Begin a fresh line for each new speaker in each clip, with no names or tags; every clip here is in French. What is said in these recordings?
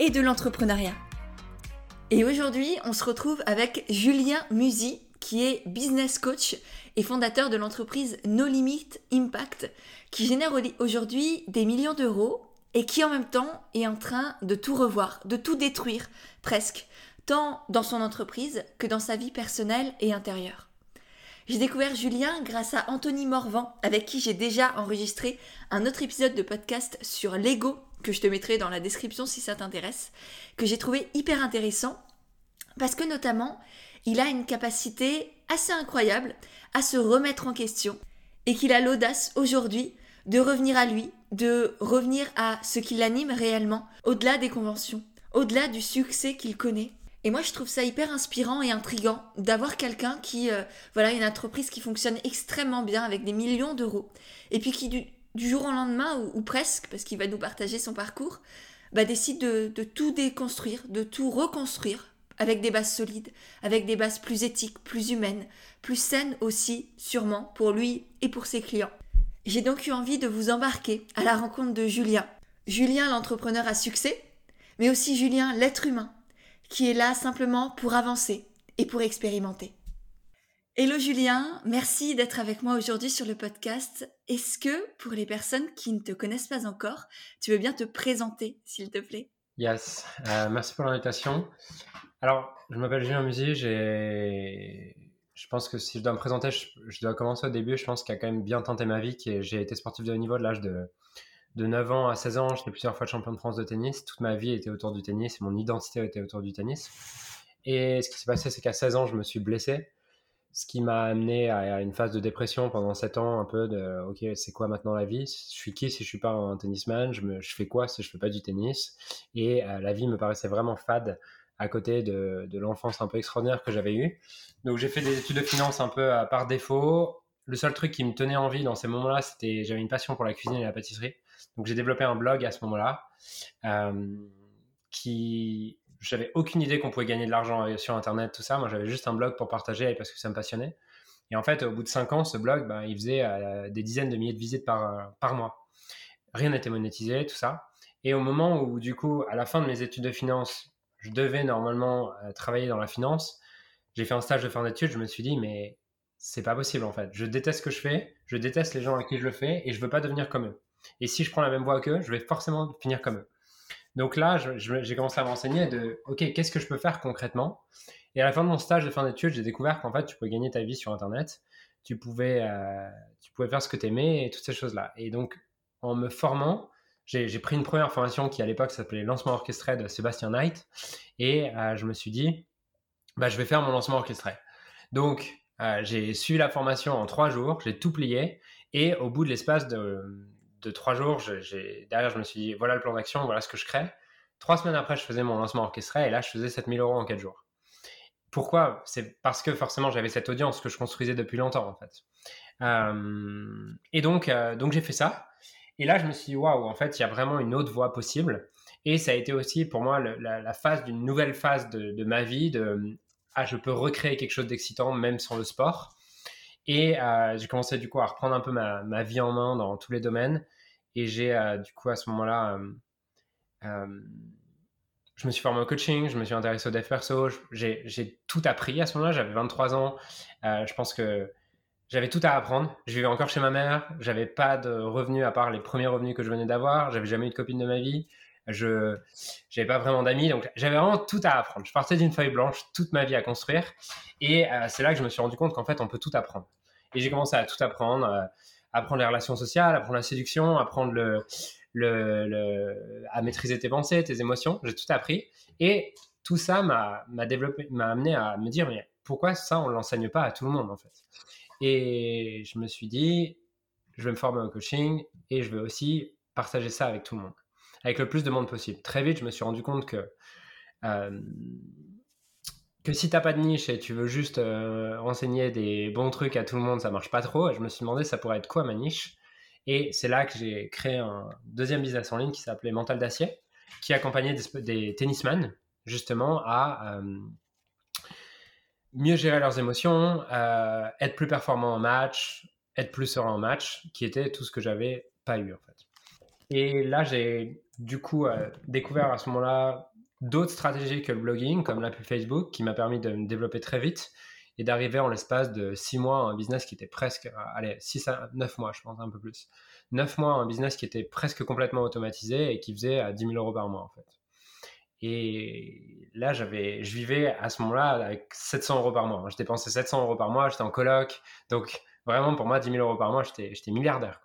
et de l'entrepreneuriat. Et aujourd'hui, on se retrouve avec Julien Musi, qui est business coach et fondateur de l'entreprise No Limit Impact, qui génère aujourd'hui des millions d'euros et qui en même temps est en train de tout revoir, de tout détruire presque, tant dans son entreprise que dans sa vie personnelle et intérieure. J'ai découvert Julien grâce à Anthony Morvan, avec qui j'ai déjà enregistré un autre épisode de podcast sur l'ego, que je te mettrai dans la description si ça t'intéresse, que j'ai trouvé hyper intéressant, parce que notamment, il a une capacité assez incroyable à se remettre en question, et qu'il a l'audace aujourd'hui de revenir à lui, de revenir à ce qui l'anime réellement, au-delà des conventions, au-delà du succès qu'il connaît, et moi, je trouve ça hyper inspirant et intrigant d'avoir quelqu'un qui, euh, voilà, une entreprise qui fonctionne extrêmement bien avec des millions d'euros, et puis qui jour au lendemain, ou, presque, parce qu'il va nous partager son parcours, bah, décide de, de tout déconstruire, de tout reconstruire avec des bases solides, avec des bases plus éthiques, plus humaines, plus saines aussi, sûrement, pour lui et pour ses clients. J'ai donc eu envie de vous embarquer à la rencontre de Julien. Julien, l'entrepreneur à succès, mais aussi Julien, l'être humain, qui est là simplement pour avancer et pour expérimenter. Hello Julien, merci d'être avec moi aujourd'hui sur le podcast. Est-ce que pour les personnes qui ne te connaissent pas encore, tu veux bien te présenter, s'il te plaît?
Yes, euh, merci pour l'invitation. Alors, je m'appelle Julien j'ai... Je pense que si je dois me présenter, je, dois commencer au début. Je pense qu'il a quand même bien tenté ma vie. J'ai été sportif de haut niveau de l'âge de de 9 ans à 16 ans, j'étais plusieurs fois champion de France de tennis. Toute ma vie était autour du tennis, mon identité était autour du tennis. Et ce qui s'est passé, c'est qu'à 16 ans, je me suis blessé, ce qui m'a amené à une phase de dépression pendant 7 ans, un peu de OK, c'est quoi maintenant la vie? Je suis qui si je suis pas un tennisman? Je, me, je fais quoi si je fais pas du tennis? Et euh, la vie me paraissait vraiment fade à côté de, de l'enfance un peu extraordinaire que j'avais eue. Donc j'ai fait des études de finance un peu euh, par défaut. Le seul truc qui me tenait en vie dans ces moments-là, c'était j'avais une passion pour la cuisine et la pâtisserie. Donc j'ai développé un blog à ce moment-là euh, qui j'avais aucune idée qu'on pouvait gagner de l'argent sur internet tout ça. Moi j'avais juste un blog pour partager parce que ça me passionnait. Et en fait au bout de cinq ans ce blog ben, il faisait euh, des dizaines de milliers de visites par, euh, par mois. Rien n'était monétisé tout ça. Et au moment où du coup à la fin de mes études de finance je devais normalement travailler dans la finance, j'ai fait un stage de fin d'études, je me suis dit mais c'est pas possible en fait. Je déteste ce que je fais, je déteste les gens à qui je le fais et je veux pas devenir comme eux. Et si je prends la même voie qu'eux, je vais forcément finir comme eux. Donc là, j'ai commencé à m'enseigner de, OK, qu'est-ce que je peux faire concrètement? Et à la fin de mon stage de fin d'études, j'ai découvert qu'en fait, tu pouvais gagner ta vie sur Internet, tu pouvais, euh, tu pouvais faire ce que tu aimais et toutes ces choses-là. Et donc, en me formant, j'ai pris une première formation qui à l'époque s'appelait Lancement orchestré de Sébastien Knight. Et euh, je me suis dit, bah, je vais faire mon lancement orchestré. Donc, euh, j'ai suivi la formation en trois jours, j'ai tout plié. Et au bout de l'espace de, de trois jours, derrière, je me suis dit, voilà le plan d'action, voilà ce que je crée. Trois semaines après, je faisais mon lancement orchestré et là, je faisais 7000 euros en quatre jours. Pourquoi? C'est parce que forcément, j'avais cette audience que je construisais depuis longtemps, en fait. Euh, et donc, euh, donc j'ai fait ça. Et là, je me suis dit, waouh, en fait, il y a vraiment une autre voie possible. Et ça a été aussi pour moi la, phase d'une nouvelle phase de, ma vie, de ah, je peux recréer quelque chose d'excitant, même sans le sport. Et euh, j'ai commencé du coup à reprendre un peu ma, vie en main dans tous les domaines. Et j'ai euh, du coup à ce moment-là, euh, je me suis formé au coaching, je me suis intéressé au dev perso, j'ai tout appris à ce moment-là. J'avais 23 ans. je pense que j'avais tout à apprendre. Je vivais encore chez ma mère. J'avais pas de revenus à part les premiers revenus que je venais d'avoir. J'avais jamais eu de copine de ma vie. Je n'avais pas vraiment d'amis, donc j'avais vraiment tout à apprendre. Je partais d'une feuille blanche, toute ma vie à construire, et c'est là que je me suis rendu compte qu'en fait, on peut tout apprendre. Et j'ai commencé à tout apprendre, euh, apprendre les relations sociales, apprendre la séduction, apprendre à maîtriser tes pensées, tes émotions. J'ai tout appris, et tout ça m'a amené à me dire mais pourquoi ça on l'enseigne pas à tout le monde en fait? Et je me suis dit je vais me former au coaching et je vais aussi partager ça avec tout le monde. avec le plus de monde possible. Très vite, je me suis rendu compte que que si t'as pas de niche et tu veux juste euh, enseigner des bons trucs à tout le monde, ça marche pas trop. Et je me suis demandé ça pourrait être quoi ma niche? Et c'est là que j'ai créé un deuxième business en ligne qui s'appelait Mental d'acier, qui accompagnait des, des tennisman justement à euh, mieux gérer leurs émotions, euh, être plus performant en match, être plus serein en match, qui était tout ce que j'avais pas eu en fait. Et là, j'ai du coup découvert à ce moment-là d'autres stratégies que le blogging, comme la pub Facebook, qui m'a permis de me développer très vite et d'arriver en l'espace de 6 mois à un business qui était presque, euh, allez, 6 à 9 mois, je pense, un peu plus. 9 mois, un business qui était presque complètement automatisé et qui faisait à 10 000 euros par mois, en fait. Et là, j'avais, je vivais à ce moment-là avec 700 euros par mois. Je dépensais 700 euros par mois, j'étais en coloc. Donc, vraiment, pour moi, 10 000 euros par mois, j'étais, milliardaire.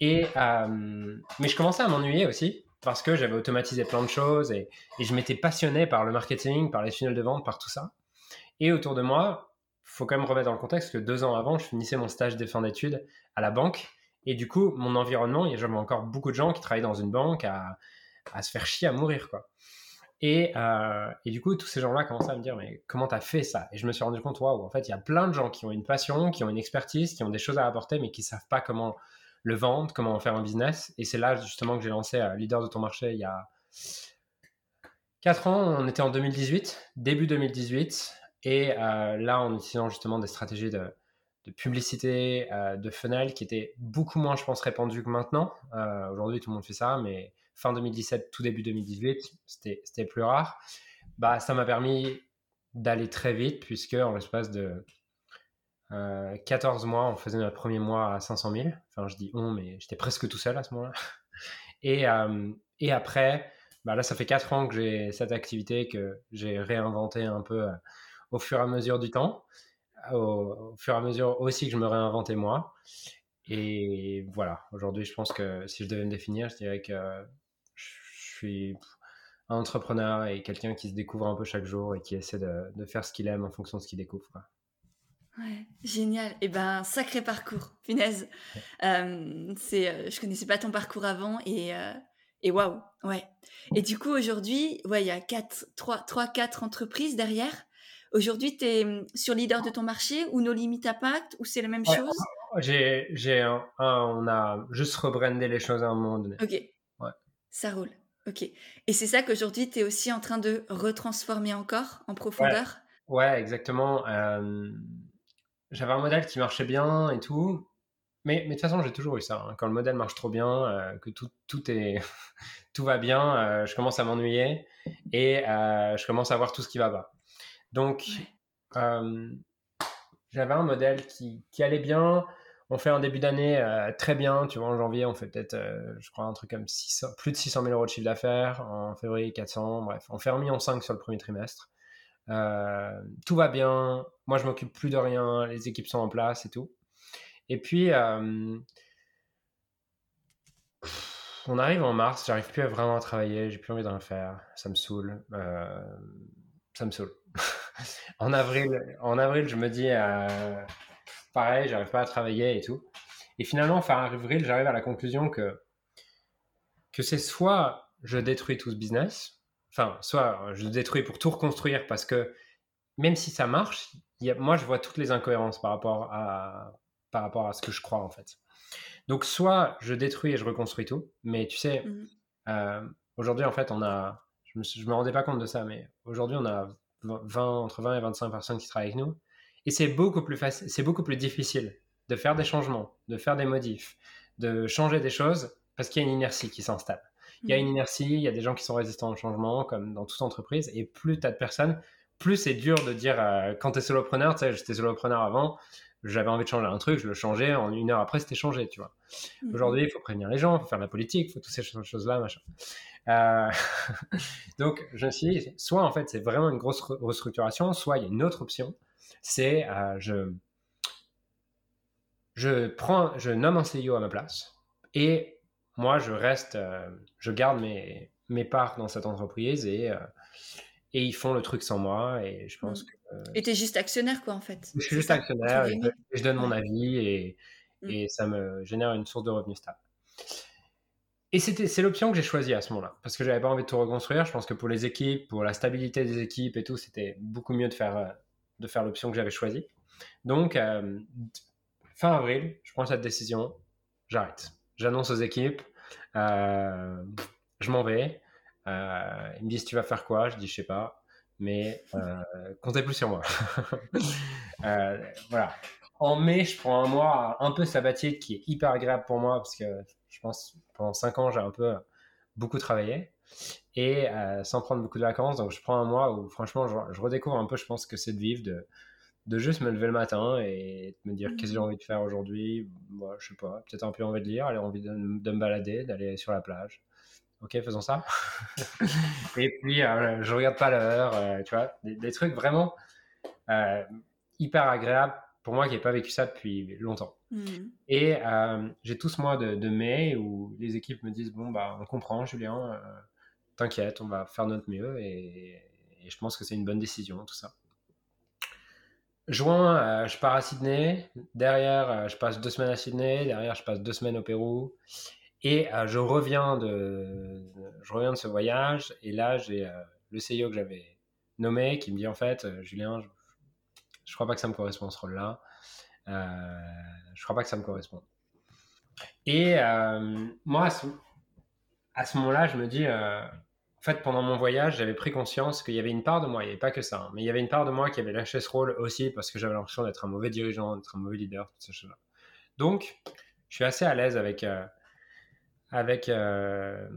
Et, euh, mais je commençais à m'ennuyer aussi parce que j'avais automatisé plein de choses et, je m'étais passionné par le marketing, par les funnels de vente, par tout ça. Et autour de moi, faut quand même remettre dans le contexte que deux ans avant, je finissais mon stage de fin d'études à la banque. Et du coup, mon environnement, il y avait encore beaucoup de gens qui travaillaient dans une banque à, se faire chier, à mourir, quoi. Et, euh, et, du coup, tous ces gens-là commençaient à me dire, mais comment t'as fait ça? Et je me suis rendu compte, waouh, en fait, il y a plein de gens qui ont une passion, qui ont une expertise, qui ont des choses à apporter, mais qui savent pas comment le vendre, comment en faire un business. Et c'est là justement que j'ai lancé euh, Leader de ton marché il y a 4 ans. On était en 2018, début 2018. Et euh, là, en utilisant justement des stratégies de, publicité, euh, de funnel qui étaient beaucoup moins, je pense, répandues que maintenant. Aujourd'hui, tout le monde fait ça, mais fin 2017, tout début 2018, c'était plus rare. Bah, ça m'a permis d'aller très vite, puisque en l'espace de 14 euh, mois, on faisait notre premier mois à 500 000. Enfin, je dis on, mais j'étais presque tout seul à ce moment-là. Et, euh, et après, bah là, ça fait 4 ans que j'ai cette activité que j'ai réinventé un peu euh, au fur et à mesure du temps, au, fur et à mesure aussi que je me réinventais moi. Et voilà, aujourd'hui, je pense que si je devais me définir, je dirais que je suis un entrepreneur et quelqu'un qui se découvre un peu chaque jour et qui essaie de, faire ce qu'il aime en fonction de ce qu'il découvre.
Ouais, génial. Et eh ben, sacré parcours, punaise. Euh, c'est, euh, je connaissais pas ton parcours avant et, euh, et waouh, ouais. Et du coup, aujourd'hui, ouais, il y a 4, 3, 3, 4 entreprises derrière. Aujourd'hui, tu es hum, sur leader de ton marché ou No Limit Impact ou c'est la même chose?
J'ai, j'ai un, on a juste rebrandé les choses à un moment donné.
Ok. Ouais. Ça roule. Ok. Et c'est ça qu'aujourd'hui, tu es aussi en train de retransformer encore en profondeur?
Ouais, exactement j'avais un modèle qui marchait bien et tout. Mais, mais de toute façon, j'ai toujours eu ça. Hein. Quand le modèle marche trop bien, euh, que tout, tout, est, tout va bien, euh, je commence à m'ennuyer et euh, je commence à voir tout ce qui va pas. Donc, j'avais un modèle qui, qui, allait bien. On fait un début d'année très bien. Tu vois, en janvier, on fait peut-être, je crois, un truc comme plus de 600 000 euros de chiffre d'affaires. En février, 400. Bref, on fait un million cinq sur le premier trimestre. Euh, tout va bien, moi je m'occupe plus de rien, les équipes sont en place et tout. Et puis, euh, on arrive en mars, j'arrive plus à vraiment travailler, j'ai plus envie d'en faire, ça me saoule. Euh, ça me saoule. en, avril, en avril, je me dis, pareil, j'arrive pas à travailler et tout. Et finalement, fin avril, j'arrive à la conclusion que, que c'est soit je détruis tout ce business, Enfin, soit je le détruis pour tout reconstruire parce que même si ça marche, moi je vois toutes les incohérences par rapport, à, par rapport à ce que je crois en fait. Donc soit je détruis et je reconstruis tout, mais tu sais, mmh euh, aujourd'hui en fait on a, je me, me rendais pas compte de ça, mais aujourd'hui on a 20, entre 20 et 25 personnes qui travaillent avec nous, et c'est beaucoup plus facile, c'est beaucoup plus difficile de faire des changements, de faire des modifs, de changer des choses parce qu'il y a une inertie qui s'installe. Il y a une mm. inertie, il y a des gens qui sont résistants au changement, comme dans toute entreprise. Et plus tu as de personnes, plus c'est dur de dire, euh, quand tu es solopreneur, tu sais, j'étais solopreneur avant, j'avais envie de changer un truc, je le changeais, en une heure après, c'était changé, tu vois. Mm. Aujourd'hui, il faut prévenir les gens, il faut faire de la politique, il faut toutes ces choses-là, machin. Euh, donc, je me suis dit, soit en fait, c'est vraiment une grosse restructuration, soit il y a une autre option, c'est euh, je, je prends, je nomme un CEO à ma place et moi, je reste, euh, je garde mes, mes parts dans cette entreprise et, euh, et ils font le truc sans moi. Et je pense
mmh.
que.
et tu es juste actionnaire, quoi, en fait.
Je suis juste actionnaire, et je, donne mon avis et, mmh. et ça me génère une source de revenus stable. et c'était, c'est l'option que j'ai choisie à ce moment-là, parce que j'avais pas envie de tout reconstruire. Je pense que pour les équipes, pour la stabilité des équipes et tout, c'était beaucoup mieux de faire, euh, de faire l'option que j'avais choisie. Donc, euh, fin avril, je prends cette décision, j'arrête. J'annonce aux équipes, euh, je m'en vais. ils me disent, tu vas faire quoi? Je dis, je sais pas, mais comptez plus sur moi. voilà. En mai, je prends un mois un peu sabbatique qui est hyper agréable pour moi parce que je pense pendant cinq ans, j'ai un peu beaucoup travaillé et euh, sans prendre beaucoup de vacances. Donc, je prends un mois où, franchement, je, redécouvre un peu, je pense que c'est de vivre, de, de juste me lever le matin et de me dire qu'est-ce que j'ai mmh. envie de faire aujourd'hui. Moi, je sais pas, peut-être un peu envie de lire, aller envie de, me balader, d'aller sur la plage. Ok, faisons ça. et puis, euh, je regarde pas l'heure, euh, tu vois, des, des trucs vraiment hyper agréables pour moi qui n'ai pas vécu ça depuis longtemps. Hmm. Et euh, j'ai tout ce mois de, mai où les équipes me disent Bon, bah, on comprend, Julien, euh, t'inquiète, on va faire notre mieux. Et, je pense que c'est une bonne décision, tout ça. Juin, euh, je pars à Sydney. Derrière, je passe deux semaines à Sydney. Derrière, je passe deux semaines au Pérou. Et je, reviens de, je reviens de ce voyage. Et là, j'ai le CEO que j'avais nommé qui me dit En fait, Julien, je crois pas que ça me correspond ce rôle-là. Euh, je crois pas que ça me correspond. Et euh, moi, à ce, moment-là, je me dis, euh, en fait, pendant mon voyage, j'avais pris conscience qu'il y avait une part de moi, il n'y avait pas que ça, hein, mais il y avait une part de moi qui avait lâché ce rôle aussi parce que j'avais l'impression d'être un mauvais dirigeant, d'être un mauvais leader, toutes ces choses-là. Donc, je suis assez à l'aise avec, avec ce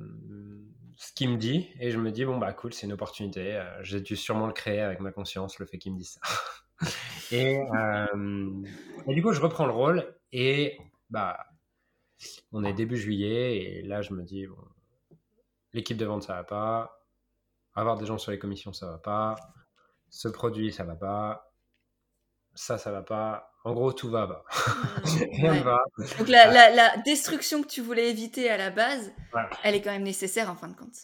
qu'il me dit et je me dis, bon, bah cool, c'est une opportunité. J'ai dû sûrement le créer avec ma conscience, le fait qu'il me dise ça. Euh, et, du coup, je reprends le rôle et bah, on est début juillet et là, je me dis, bon, l'équipe de vente, ça va pas. Avoir des gens sur les commissions, ça va pas. Ce produit, ça va pas. Ça, ça va pas. En gros, tout va bas.
Mmh, va. Donc la, destruction que tu voulais éviter à la base, elle est quand même nécessaire en fin de compte.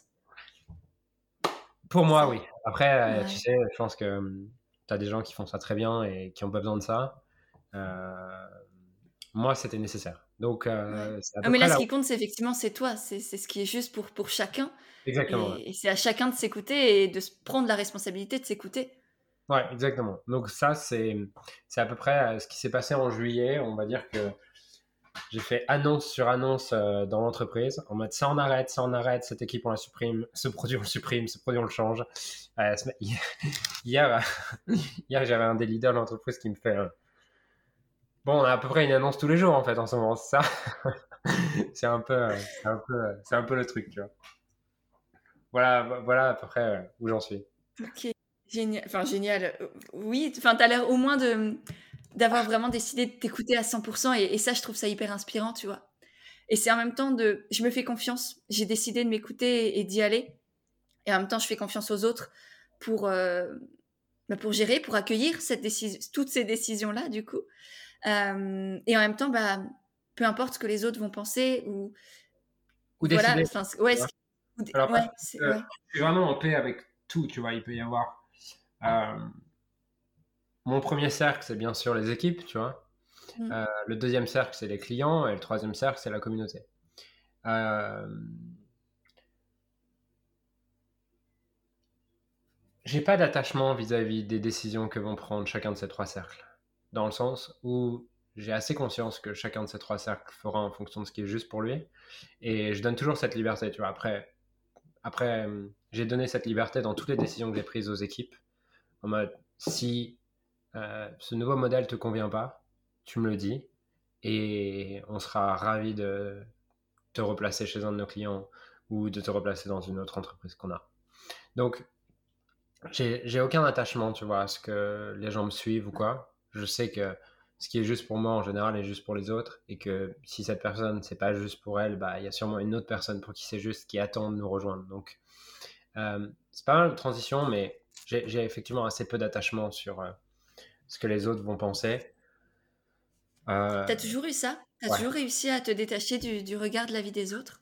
Pour moi, oui. Après, tu sais, je pense que hum, des gens qui font ça très bien et qui n'ont pas besoin de ça. Euh, moi, c'était nécessaire. Donc, euh,
ah, mais là, ce qui compte, c'est effectivement, c'est toi. C'est ce qui est juste pour, pour chacun.
Exactement.
Et, c'est à chacun de s'écouter et de se prendre la responsabilité de s'écouter.
Ouais, exactement. Donc, ça, c'est à peu près euh, ce qui s'est passé en juillet. On va dire que j'ai fait annonce sur annonce euh, dans l'entreprise en mode ça on arrête, ça on arrête, cette équipe on la supprime, ce produit on le supprime, ce produit on le change. Euh, hier, hier j'avais un des leaders de l'entreprise qui me fait Bon, on a à peu près une annonce tous les jours en fait en ce moment, c'est ça C'est un, peu, un, peu, c'est un peu le truc, tu vois. Voilà, voilà à peu près où j'en suis.
Ok, génial. Enfin, génial. Oui, enfin, tu as l'air au moins d'avoir vraiment décidé de t'écouter à 100%. Et, ça, je trouve ça hyper inspirant, tu vois. Et c'est en même temps de, je me fais confiance. J'ai décidé de m'écouter et, d'y aller. Et en même temps, je fais confiance aux autres pour, euh, bah, pour gérer, pour accueillir cette toutes ces décisions-là, du coup. Euh, et en même temps, bah, peu importe ce que les autres vont penser ou.
Ou voilà, décider. Ouais, euh, vraiment en paix avec tout, tu vois. Il peut y avoir mon premier cercle, c'est bien sûr les équipes, tu vois. Mm. Euh, le deuxième cercle, c'est les clients. Et le troisième cercle, c'est la communauté. Euh... J'ai pas d'attachement vis-à-vis des décisions que vont prendre chacun de ces trois cercles. Dans le sens où j'ai assez conscience que chacun de ces trois cercles fera en fonction de ce qui est juste pour lui. Et je donne toujours cette liberté, tu vois. Après, après j'ai donné cette liberté dans toutes les décisions que j'ai prises aux équipes. En mode, si euh, ce nouveau modèle te convient pas, tu me le dis et on sera ravi de te replacer chez un de nos clients ou de te replacer dans une autre entreprise qu'on a. Donc, j'ai aucun attachement, tu vois, à ce que les gens me suivent ou quoi. Je sais que ce qui est juste pour moi en général est juste pour les autres et que si cette personne c'est pas juste pour elle, bah il y a sûrement une autre personne pour qui c'est juste qui attend de nous rejoindre. Donc, euh, c'est pas mal de transition, mais j'ai effectivement assez peu d'attachement sur euh, ce que les autres vont penser.
Euh... T'as toujours eu ça? T'as toujours réussi à te détacher du, regard de la vie des autres?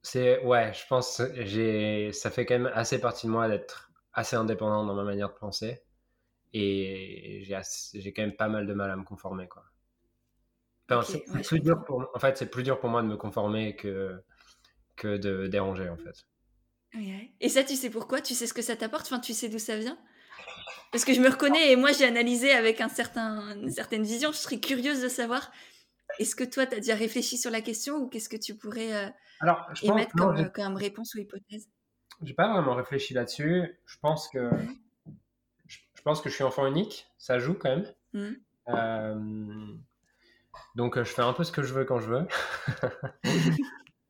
C'est ouais, je pense j'ai ça fait quand même assez partie de moi d'être assez indépendant dans ma manière de penser et j'ai j'ai quand même pas mal de mal à me conformer quoi. c'est plus dur pour, en fait, c'est plus dur pour moi de me conformer que, que de déranger, en fait.
Et ça, tu sais pourquoi? Tu sais ce que ça t'apporte? Enfin, tu sais d'où ça vient? Parce que je me reconnais et moi, j'ai analysé avec un certain, une certaine vision. Je serais curieuse de savoir est-ce que toi, tu as déjà réfléchi sur la question ou qu'est-ce que tu pourrais euh, Alors, je émettre comme, comme, réponse ou hypothèse?
J'ai pas vraiment réfléchi là-dessus. Je pense que pense que je suis enfant unique. Ça joue quand même. Mmh. Euh, donc, je fais un peu ce que je veux quand je veux.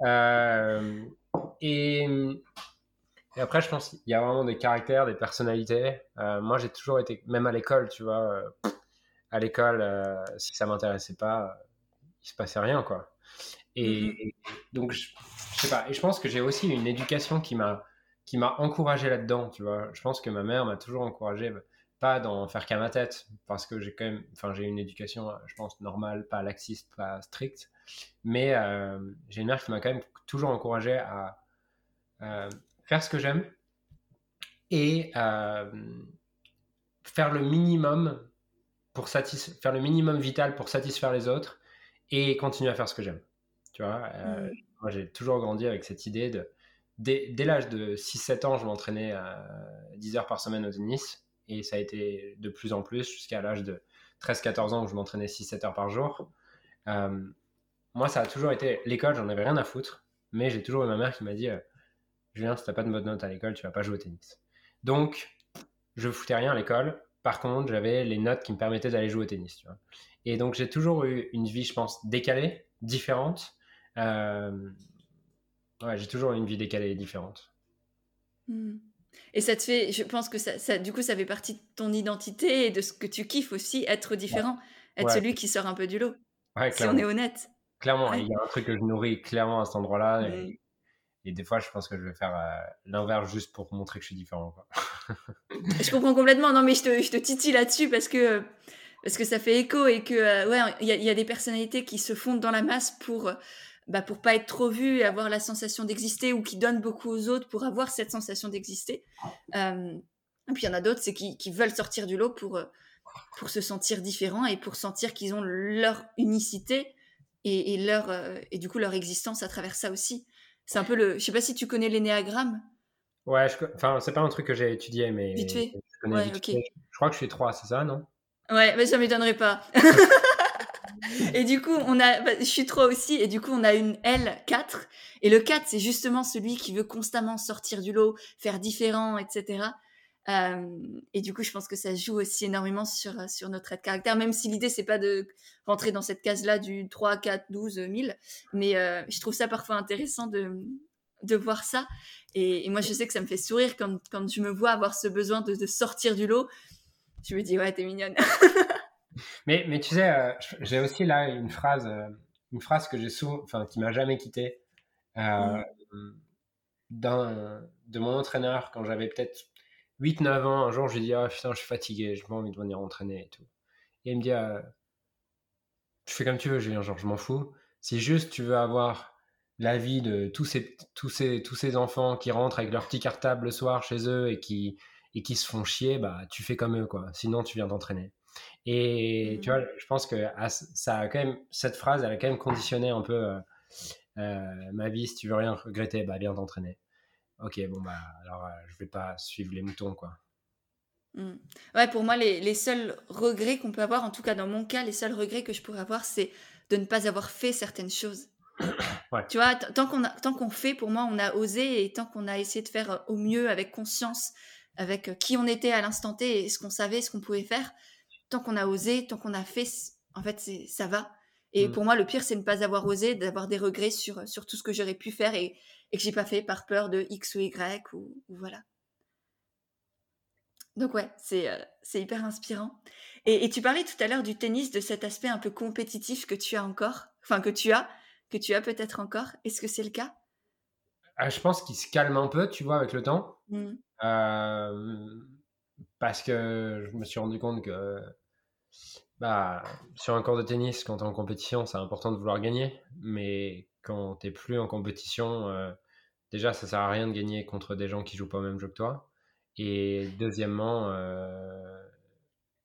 et, et, après, je pense qu'il y a vraiment des caractères, des personnalités. moi, j'ai toujours été, même à l'école, tu vois, à l'école, si ça m'intéressait pas, il se passait rien, quoi. Et, mmh donc, je, sais pas. Et je pense que j'ai aussi une éducation qui m'a qui m'a encouragé là-dedans, tu vois. Je pense que ma mère m'a toujours encouragé, pas d'en faire qu'à ma tête, parce que j'ai quand même, enfin, j'ai une éducation, je pense, normale, pas laxiste, pas stricte, mais euh, j'ai une mère qui m'a quand même toujours encouragé à euh, faire ce que j'aime et euh, faire le minimum pour satisfaire le minimum vital pour satisfaire les autres et continuer à faire ce que j'aime. Tu vois, euh, moi j'ai toujours grandi avec cette idée de. Dès, l'âge de 6-7 ans, je m'entraînais à 10 heures par semaine au tennis et ça a été de plus en plus jusqu'à l'âge de 13-14 ans où je m'entraînais 6-7 heures par jour. Euh, moi, ça a toujours été l'école, j'en avais rien à foutre, mais j'ai toujours eu ma mère qui m'a dit euh, Julien, si t'as pas de bonne note à l'école, tu vas pas jouer au tennis. Donc, je foutais rien à l'école. Par contre, j'avais les notes qui me permettaient d'aller jouer au tennis. Et donc, j'ai toujours eu une vie, je pense, décalée, différente. Euh, ouais, j'ai toujours eu une vie décalée et différente.
Hmm. Et ça te fait, je pense que ça, ça, du coup, ça fait partie de ton identité et de ce que tu kiffes aussi, être différent, être celui qui sort un peu du lot. Ouais, si on est honnête.
Clairement, il y a un truc que je nourris clairement à cet endroit-là. Et, hmm. des fois, je pense que je vais faire euh, l'inverse juste pour montrer que je suis différent.
je comprends complètement. Non, mais je te, je te titille là-dessus parce que parce que ça fait écho et que euh, ouais, il y, a des personnalités qui se fondent dans la masse pour bah, pour pas être trop vues et avoir la sensation d'exister ou qui donnent beaucoup aux autres pour avoir cette sensation d'exister. Euh, et puis il y en a d'autres, c'est qui, qui, veulent sortir du lot pour euh, pour se sentir différents et pour sentir qu'ils ont leur unicité et, et leur et du coup leur existence à travers ça aussi. C'est un peu le, je sais pas si tu connais l'énéagramme.
Ouais, je... enfin c'est pas un truc que j'ai étudié, mais vite fait. Je, ouais, je crois que je suis trois, c'est ça, non?
Ouais, mais ça m'étonnerait pas. et du coup, on a, bah, je suis trop aussi, et du coup, on a une L4. Et le 4, c'est justement celui qui veut constamment sortir du lot, faire différent, etc. Euh, et du coup, je pense que ça joue aussi énormément sur, sur notre trait de caractère, même si l'idée, c'est pas de rentrer dans cette case-là du 3, 4, 12, 1000. Mais euh, je trouve ça parfois intéressant de, de voir ça. Et, moi, je sais que ça me fait sourire quand, quand je me vois avoir ce besoin de, de sortir du lot je me dis, ouais, t'es mignonne.
mais, mais tu sais, euh, j'ai aussi là une phrase, euh, une phrase que j'ai enfin, qui m'a jamais quitté, euh, de mon entraîneur quand j'avais peut-être 8-9 ans. Un jour, je lui ai dit, oh, putain, je suis fatigué, j'ai pas envie de venir entraîner et tout. Et il me dit, je fais comme tu veux, Julien, genre, je m'en fous. Si juste tu veux avoir la vie de tous ces, tous, ces, tous ces enfants qui rentrent avec leur petit cartable le soir chez eux et qui, et qui se font chier, bah, tu fais comme eux, quoi. Sinon, tu viens d'entraîner. Et tu vois, mmh. je pense que ça a quand même, cette phrase, elle a quand même conditionné un peu euh, euh, ma vie. Si tu veux rien regretter, bah, viens t'entraîner. Ok, bon, bah, alors euh, je vais pas suivre les moutons, quoi.
Mmh. Ouais, pour moi, les, les seuls regrets qu'on peut avoir, en tout cas dans mon cas, les seuls regrets que je pourrais avoir, c'est de ne pas avoir fait certaines choses. Ouais. Tu vois, tant qu'on tant qu'on fait, pour moi, on a osé et tant qu'on a essayé de faire au mieux avec conscience, avec qui on était à l'instant T et ce qu'on savait, ce qu'on pouvait faire. Tant qu'on a osé, tant qu'on a fait, en fait, ça va. Et mm. pour moi, le pire, c'est de ne pas avoir osé, d'avoir des regrets sur, sur tout ce que j'aurais pu faire et, et que j'ai pas fait par peur de X ou Y ou, voilà. Donc ouais, c'est euh, hyper inspirant. Et, et, tu parlais tout à l'heure du tennis, de cet aspect un peu compétitif que tu as encore, enfin que tu as, que tu as peut-être encore. Est-ce que c'est le cas?
Ah, Je pense qu'il se calme un peu, tu vois, avec le temps. Mm. Euh, parce que je me suis rendu compte que bah, sur un cours de tennis, quand tu es en compétition, c'est important de vouloir gagner. Mais quand tu plus en compétition, euh, déjà, ça sert à rien de gagner contre des gens qui jouent pas au même jeu que toi. Et deuxièmement, euh,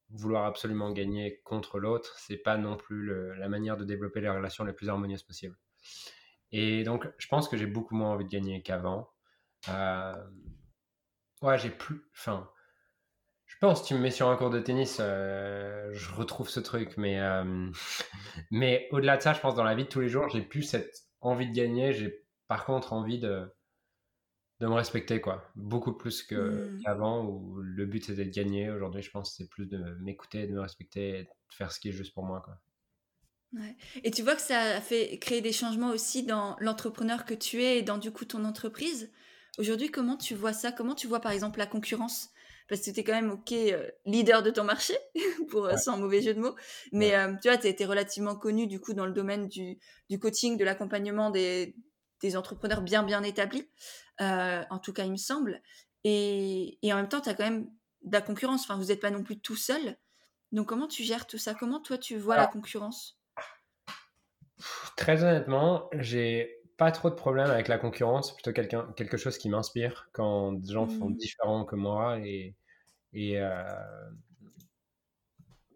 vouloir absolument gagner contre l'autre, c'est pas non plus la manière de développer les relations les plus harmonieuses possibles. Et donc, je pense que j'ai beaucoup moins envie de gagner qu'avant. Euh, ouais, j'ai plus. Enfin, pense, tu me mets sur un cours de tennis, euh, je retrouve ce truc. Mais, euh, mais au-delà de ça, je pense dans la vie de tous les jours, j'ai plus cette envie de gagner. J'ai par contre envie de, de me respecter, quoi. Beaucoup plus mmh. qu'avant où le but c'était de gagner. Aujourd'hui, je pense que c'est plus de m'écouter, de me respecter, de faire ce qui est juste pour moi, quoi.
Et tu vois que ça a fait créer des changements aussi dans l'entrepreneur que tu es et dans du coup ton entreprise. Aujourd'hui, comment tu vois ça? Comment tu vois par exemple la concurrence? Parce que tu es quand même ok euh, leader de ton marché, pour euh, sans mauvais jeu de mots. Mais euh, tu vois, tu as été relativement connu du coup dans le domaine du, du coaching, de l'accompagnement des, des, entrepreneurs bien bien établis. en tout cas, il me semble. Et, et en même temps, tu as quand même de la concurrence. Enfin, vous n'êtes pas non plus tout seul. Donc comment tu gères tout ça? Comment toi tu vois la concurrence?
Très honnêtement, j'ai pas trop de problème avec la concurrence. Plutôt quelqu'un, quelque chose qui m'inspire quand des gens font mmh. différents que moi. Et, et euh,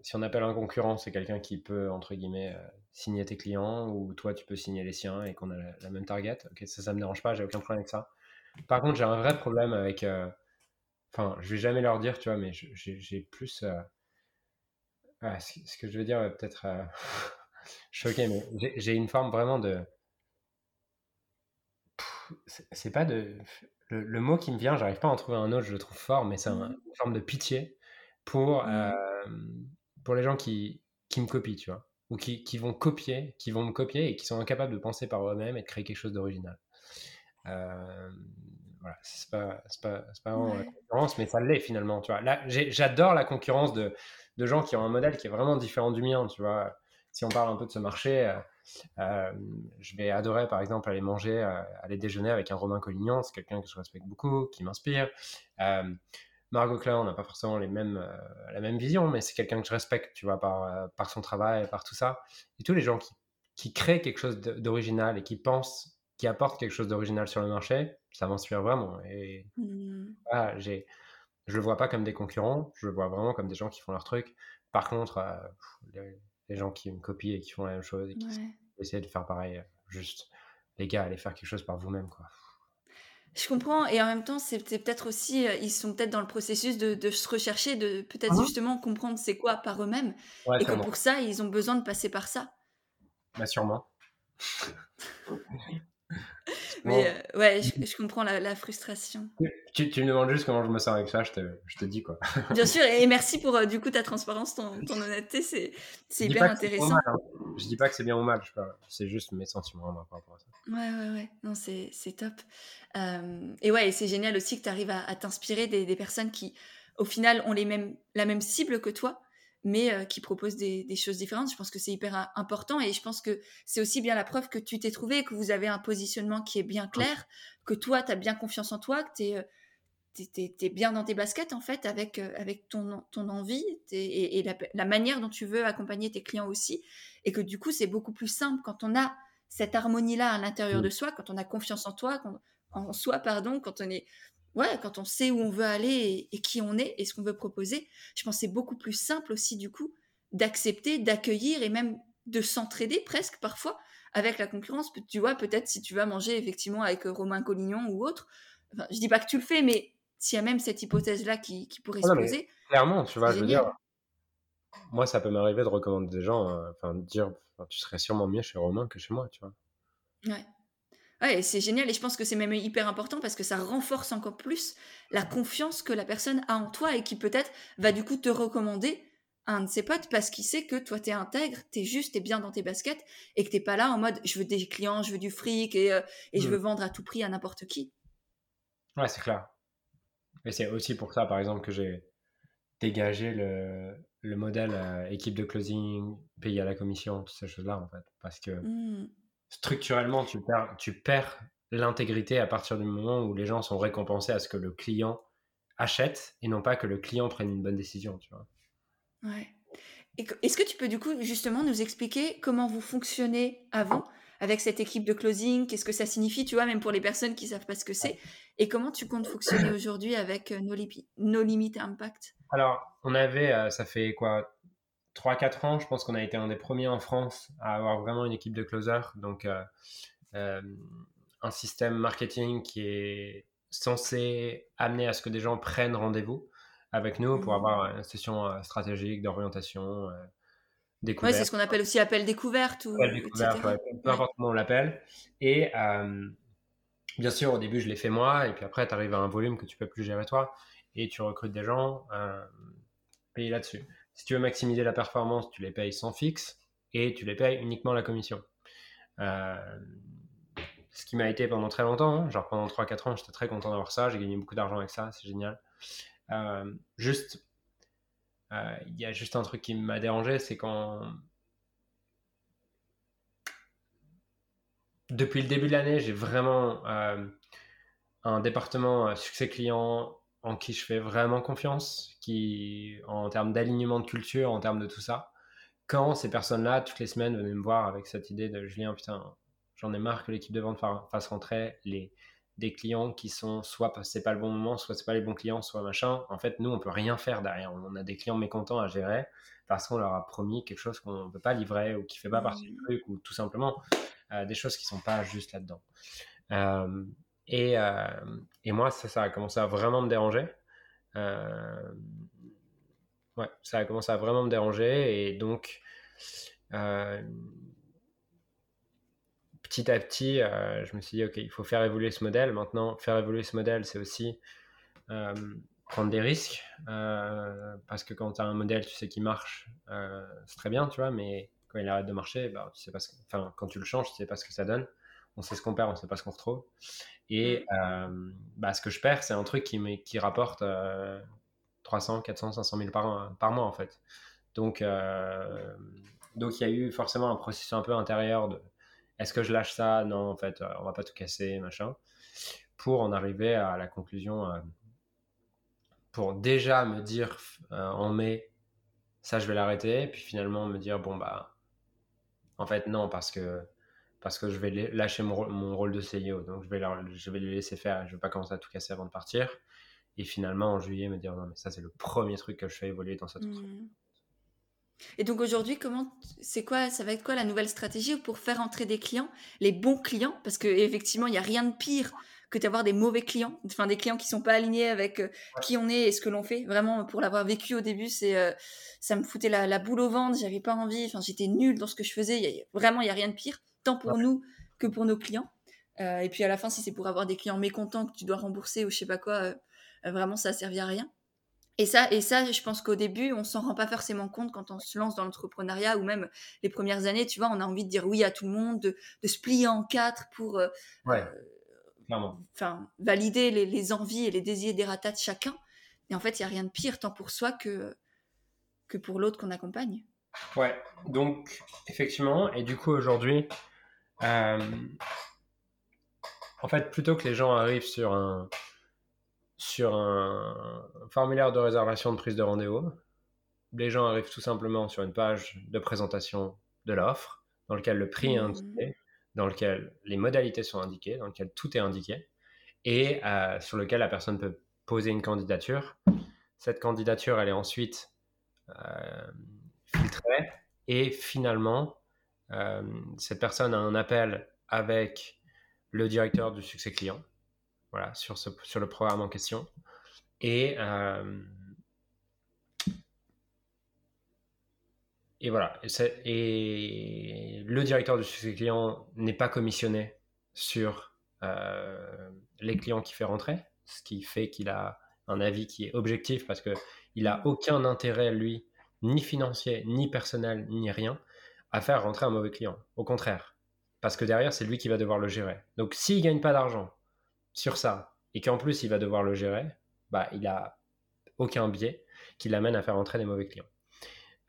si on appelle un concurrent, c'est quelqu'un qui peut, entre guillemets, euh, signer tes clients ou toi, tu peux signer les siens et qu'on a la, même target. Ok, ça, ça me dérange pas, j'ai aucun problème avec ça. Par contre, j'ai un vrai problème avec. Euh, enfin, je vais jamais leur dire, tu vois, mais j'ai plus. Ah, ce, que je veux dire, peut-être choqué, mais j'ai une forme vraiment de. C'est pas de. Le, mot qui me vient, j'arrive pas à en trouver un autre, je le trouve fort, mais c'est mmh une forme de pitié pour, mmh pour les gens qui, qui me copient, tu vois. Ou qui, qui, vont copier, qui vont me copier et qui sont incapables de penser par eux-mêmes et de créer quelque chose d'original. Euh, voilà, c'est pas, pas, pas vraiment la concurrence, mais ça l'est finalement, tu vois. Là, j'adore la concurrence de, de gens qui ont un modèle qui est vraiment différent du mien, tu vois si on parle un peu de ce marché, euh, euh, je vais adorer par exemple aller manger, euh, aller déjeuner avec un Romain Collignon, c'est quelqu'un que je respecte beaucoup, qui m'inspire. Margot Klein, on n'a pas forcément les mêmes, la même vision, mais c'est quelqu'un que je respecte, tu vois, par, par son travail, par tout ça. Et tous les gens qui, qui créent quelque chose d'original et qui pensent, qui apportent quelque chose d'original sur le marché, ça m'inspire vraiment. Et mmh. voilà, j'ai, je le vois pas comme des concurrents, je le vois vraiment comme des gens qui font leur truc. Par contre, les gens qui me copient et qui font la même chose et qui essaient de faire pareil. Juste, les gars, allez faire quelque chose par vous-même, quoi.
Je comprends, et en même temps, c'est peut-être aussi, euh, ils sont peut-être dans le processus de, de se rechercher, de peut-être ah justement comprendre c'est quoi par eux-mêmes, et que pour ça, ils ont besoin de passer par ça.
Bah, sûrement.
Mais euh, ouais, je, comprends la, frustration.
Tu, tu, me demandes juste comment je me sens avec ça, je te, je te dis quoi.
Bien sûr, et merci pour euh, du coup ta transparence, ton, ton honnêteté, c'est hyper intéressant. Mal,
hein. Je dis pas que c'est bien ou mal, c'est juste mes sentiments par rapport à ça.
Ouais, ouais, ouais, non, c'est top. Euh, et ouais, c'est génial aussi que tu arrives à, à t'inspirer des, des, personnes qui, au final, ont les mêmes, la même cible que toi mais euh, qui propose des, choses différentes. Je pense que c'est hyper euh, important et je pense que c'est aussi bien la preuve que tu t'es trouvé, que vous avez un positionnement qui est bien clair, que toi, tu as bien confiance en toi, que tu es, euh, bien dans tes baskets en fait avec, avec ton, ton envie et, la, manière dont tu veux accompagner tes clients aussi. Et que du coup, c'est beaucoup plus simple quand on a cette harmonie-là à l'intérieur de soi, quand on a confiance en toi, en soi, pardon, quand on est ouais, quand on sait où on veut aller et, qui on est et ce qu'on veut proposer, je pense que c'est beaucoup plus simple aussi du coup d'accepter, d'accueillir et même de s'entraider presque parfois avec la concurrence. Tu vois, peut-être si tu vas manger effectivement avec euh, Romain Collignon ou autre, enfin, je dis pas que tu le fais, mais s'il y a même cette hypothèse-là qui, pourrait ah se poser.
Clairement, tu vois, je veux dire, moi ça peut m'arriver de recommander des gens, euh, enfin de dire, tu serais sûrement mieux chez Romain que chez moi, tu vois.
Ouais. Ouais, c'est génial et je pense que c'est même hyper important parce que ça renforce encore plus la confiance que la personne a en toi et qui peut-être va du coup te recommander un de ses potes parce qu'il sait que toi t'es intègre, t'es juste, t'es bien dans tes baskets et que t'es pas là en mode je veux des clients, je veux du fric et, euh, et je mmh. veux vendre à tout prix à n'importe qui.
Ouais, c'est clair. Et c'est aussi pour ça, par exemple, que j'ai dégagé le, le modèle euh, équipe de closing, payer à la commission, toutes ces choses-là, en fait. Parce que mmh structurellement, tu perds, tu perds l'intégrité à partir du moment où les gens sont récompensés à ce que le client achète et non pas que le client prenne une bonne décision, tu vois.
Ouais. Est-ce que tu peux du coup justement nous expliquer comment vous fonctionnez avant avec cette équipe de closing? Qu'est-ce que ça signifie, tu vois, même pour les personnes qui savent pas ce que c'est? Et comment tu comptes fonctionner aujourd'hui avec euh, nos, nos limites impact?
Alors, on avait, euh, ça fait quoi? 3-4 ans, je pense qu'on a été un des premiers en France à avoir vraiment une équipe de closers. Donc, euh, un système marketing qui est censé amener à ce que des gens prennent rendez-vous avec nous pour mmh. avoir une session stratégique d'orientation
Ouais, c'est ce qu'on appelle aussi appel découverte. Ou, appel découverte,
peu importe comment on l'appelle. Et euh, bien sûr, au début, je l'ai fait moi, et puis après, tu arrives à un volume que tu peux plus gérer toi, et tu recrutes des gens euh, payés là-dessus. Si tu veux maximiser la performance, tu les payes sans fixe, et tu les payes uniquement la commission. Euh, ce qui m'a été pendant très longtemps, hein. genre pendant 3-4 ans, j'étais très content d'avoir ça, j'ai gagné beaucoup d'argent avec ça, c'est génial. Euh, juste euh, il y a juste un truc qui m'a dérangé, c'est quand. Depuis le début de l'année, j'ai vraiment un département succès client en qui je fais vraiment confiance, qui, en termes d'alignement de culture, en termes de tout ça. Quand ces personnes-là, toutes les semaines, venaient me voir avec cette idée de Julien, putain, j'en ai marre que l'équipe de vente fasse rentrer les, des clients qui sont soit c'est pas le bon moment, soit c'est pas les bons clients, soit machin. En fait, nous, on peut rien faire derrière. On a des clients mécontents à gérer parce qu'on leur a promis quelque chose qu'on ne peut pas livrer ou qui fait pas partie du mmh. truc ou tout simplement euh, des choses qui sont pas juste là-dedans. Euh, et, euh, et, moi, ça, a commencé à vraiment me déranger. ouais, ça a commencé à vraiment me déranger et donc petit à petit, euh, je me suis dit, OK, il faut faire évoluer ce modèle. Maintenant, faire évoluer ce modèle, c'est aussi euh, prendre des risques. Euh, parce que quand tu as un modèle, tu sais qu'il marche, c'est très bien, tu vois, mais quand il arrête de marcher, bah, tu sais pas enfin, quand tu le changes, tu sais pas ce que ça donne. On sait ce qu'on perd, on sait pas ce qu'on retrouve. Et mm. bah, ce que je perds, c'est un truc qui, qui rapporte 300, 400, 500 000 par, par mois, en fait. Donc, donc il y a eu forcément un processus un peu intérieur de est-ce que je lâche ça? Non, en fait, euh, on va pas tout casser, machin. Pour en arriver à la conclusion, euh, pour déjà me dire euh, en mai, ça je vais l'arrêter, puis finalement me dire, bon bah, en fait non, parce que, parce que je vais lâcher mon, rôle de CEO, donc je vais, je vais les laisser faire, je vais pas commencer à tout casser avant de partir. Et finalement, en juillet, me dire, non, mais ça c'est le premier truc que je fais évoluer dans cette mmh.
Et donc aujourd'hui, comment, c'est quoi, ça va être quoi la nouvelle stratégie pour faire entrer des clients, les bons clients, parce que effectivement, il n'y a rien de pire que d'avoir des mauvais clients, enfin des clients qui sont pas alignés avec euh, qui on est et ce que l'on fait. Vraiment, pour l'avoir vécu au début, c'est, euh, ça me foutait la, boule au ventre, j'avais pas envie, enfin j'étais nulle dans ce que je faisais. vraiment, il y a rien de pire, tant pour nous que pour nos clients. Euh, et puis à la fin, si c'est pour avoir des clients mécontents que tu dois rembourser ou je sais pas quoi, vraiment ça a servi à rien. Et ça, et ça, je pense qu'au début, on s'en rend pas forcément compte quand on se lance dans l'entrepreneuriat ou même les premières années, tu vois, on a envie de dire oui à tout le monde, de, se plier en quatre pour euh,
euh,
enfin, valider les, envies et les désirs des ratats de chacun. Et en fait, il n'y a rien de pire tant pour soi que, que pour l'autre qu'on accompagne.
Ouais, donc effectivement, et du coup aujourd'hui, euh, en fait, plutôt que les gens arrivent sur un, sur un formulaire de réservation de prise de rendez-vous. Les gens arrivent tout simplement sur une page de présentation de l'offre, dans lequel le prix est mmh. indiqué, dans lequel les modalités sont indiquées, dans lequel tout est indiqué, et euh, sur lequel la personne peut poser une candidature. Cette candidature, elle est ensuite euh, filtrée, et finalement, euh, cette personne a un appel avec le directeur du succès client voilà, sur, ce, sur le programme en question. Et, euh, et voilà. Et, le directeur du succès client n'est pas commissionné sur euh, les clients qu'il fait rentrer, ce qui fait qu'il a un avis qui est objectif parce qu'il n'a aucun intérêt, lui, ni financier, ni personnel, ni rien, à faire rentrer un mauvais client. Au contraire. Parce que derrière, c'est lui qui va devoir le gérer. Donc s'il ne gagne pas d'argent, sur ça et qu'en plus il va devoir le gérer, bah, il a aucun biais qui l'amène à faire entrer des mauvais clients.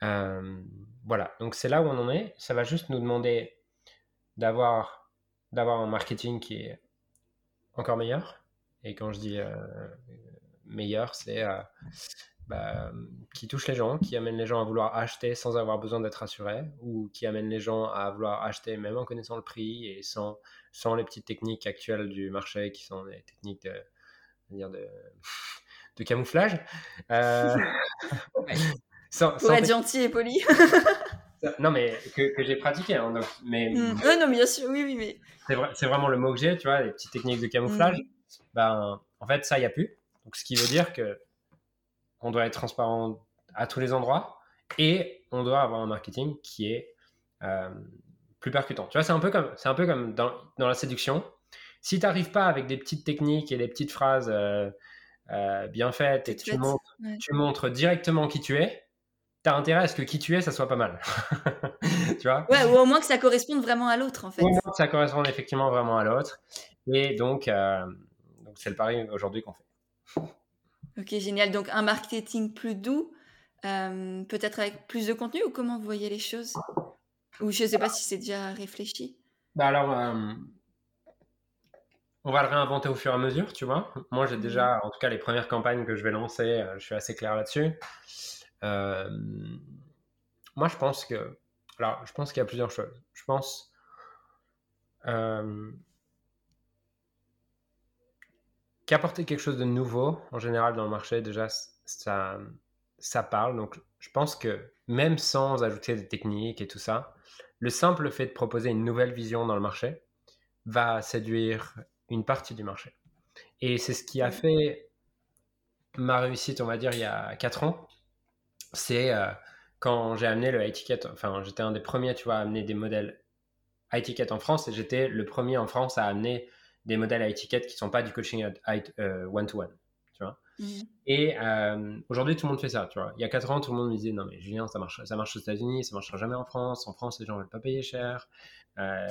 Euh, voilà, donc c'est là où on en est. Ça va juste nous demander d'avoir, d'avoir un marketing qui est encore meilleur. Et quand je dis euh, meilleur, c'est bah, qui touche les gens, qui amène les gens à vouloir acheter sans avoir besoin d'être rassurés, ou qui amène les gens à vouloir acheter même en connaissant le prix et sans, sans les petites techniques actuelles du marché qui sont des techniques de, dire de, de camouflage.
Euh, Pour être gentil et poli.
non, mais que, que j'ai pratiqué. Hein, mais,
mm. non, bien sûr, oui, oui. Mais...
C'est, vrai, c'est vraiment le mot que j'ai, tu vois, les petites techniques de camouflage. Mm. Ben, en fait, ça, il n'y a plus. Donc, ce qui veut dire que on doit être transparent à tous les endroits et on doit avoir un marketing qui est euh, plus percutant. Tu vois, c'est un peu comme, c'est un peu comme dans, dans la séduction. Si tu n'arrives pas avec des petites techniques et des petites phrases euh, euh, bien faites et tu montres, tu montres directement qui tu es, tu as intérêt à ce que qui tu es, ça soit pas mal. tu vois?
Ouais, ou au moins que ça corresponde vraiment à l'autre, en fait.
Ou au moins que ça corresponde effectivement vraiment à l'autre. Et donc, donc c'est le pari aujourd'hui qu'on fait.
Ok, génial. Donc un marketing plus doux, euh, peut-être avec plus de contenu ou comment vous voyez les choses? Ou je ne sais pas si c'est déjà réfléchi.
Bah alors, euh, on va le réinventer au fur et à mesure, tu vois. Moi, j'ai déjà, en tout cas, les premières campagnes que je vais lancer, euh, je suis assez clair là-dessus. moi, je pense que, alors, je pense qu'il y a plusieurs choses. Je pense qu'apporter quelque chose de nouveau, en général, dans le marché, déjà, ça, ça parle. Donc, je pense que même sans ajouter des techniques et tout ça, le simple fait de proposer une nouvelle vision dans le marché va séduire une partie du marché. Et c'est ce qui a fait ma réussite, on va dire, il y a 4 ans. C'est euh, quand j'ai amené le high-ticket, enfin, j'étais un des premiers, tu vois, à amener des modèles high-ticket en France et j'étais le premier en France à amener des modèles à étiquette qui sont pas du coaching euh, one-to-one. tu vois. Mhm. Et euh, aujourd'hui, tout le monde fait ça. Tu vois. Il y a 4 ans, tout le monde me disait Non, mais Julien, ça marche, ça marche aux États-Unis, ça marchera jamais en France. En France, les gens veulent pas payer cher. Euh,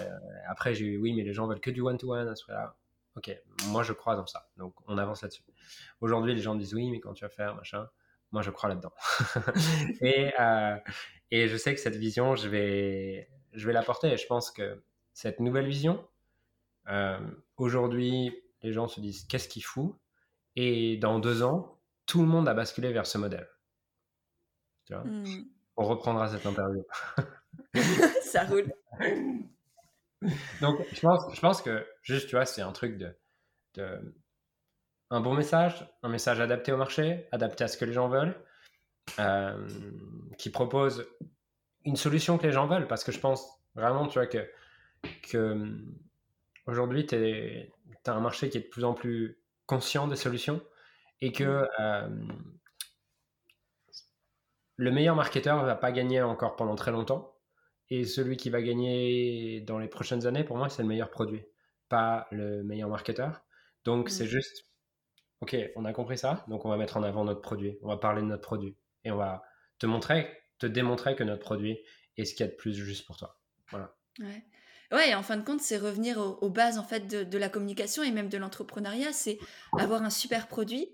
après, j'ai eu Oui, mais les gens veulent que du one-to-one à ce là Ok, moi je crois dans ça. Donc on avance là-dessus. Aujourd'hui, les gens disent Oui, mais quand tu vas faire, machin, moi je crois là-dedans. et, et je sais que cette vision, je vais, je vais l'apporter. Et je pense que cette nouvelle vision, euh, aujourd'hui, les gens se disent qu'est-ce qu'il fout? Et dans deux ans, tout le monde a basculé vers ce modèle. Tu vois? Hmm. On reprendra cette interview.
Ça roule.
Donc, je pense, je pense que juste, tu vois, c'est un truc de, de, un bon message, un message adapté au marché, adapté à ce que les gens veulent, euh, qui propose une solution que les gens veulent, parce que je pense vraiment, tu vois, que, que Aujourd'hui, tu as un marché qui est de plus en plus conscient des solutions et que mmh. euh, le meilleur marketeur ne va pas gagner encore pendant très longtemps. Et celui qui va gagner dans les prochaines années, pour moi, c'est le meilleur produit, pas le meilleur marketeur. Donc, c'est mmh. juste, OK, on a compris ça, donc on va mettre en avant notre produit, on va parler de notre produit et on va te montrer, te démontrer que notre produit est ce qu'il y a de plus juste pour toi. Voilà.
Ouais. Ouais, et en fin de compte, c'est revenir aux, bases en fait de, la communication et même de l'entrepreneuriat, c'est avoir un super produit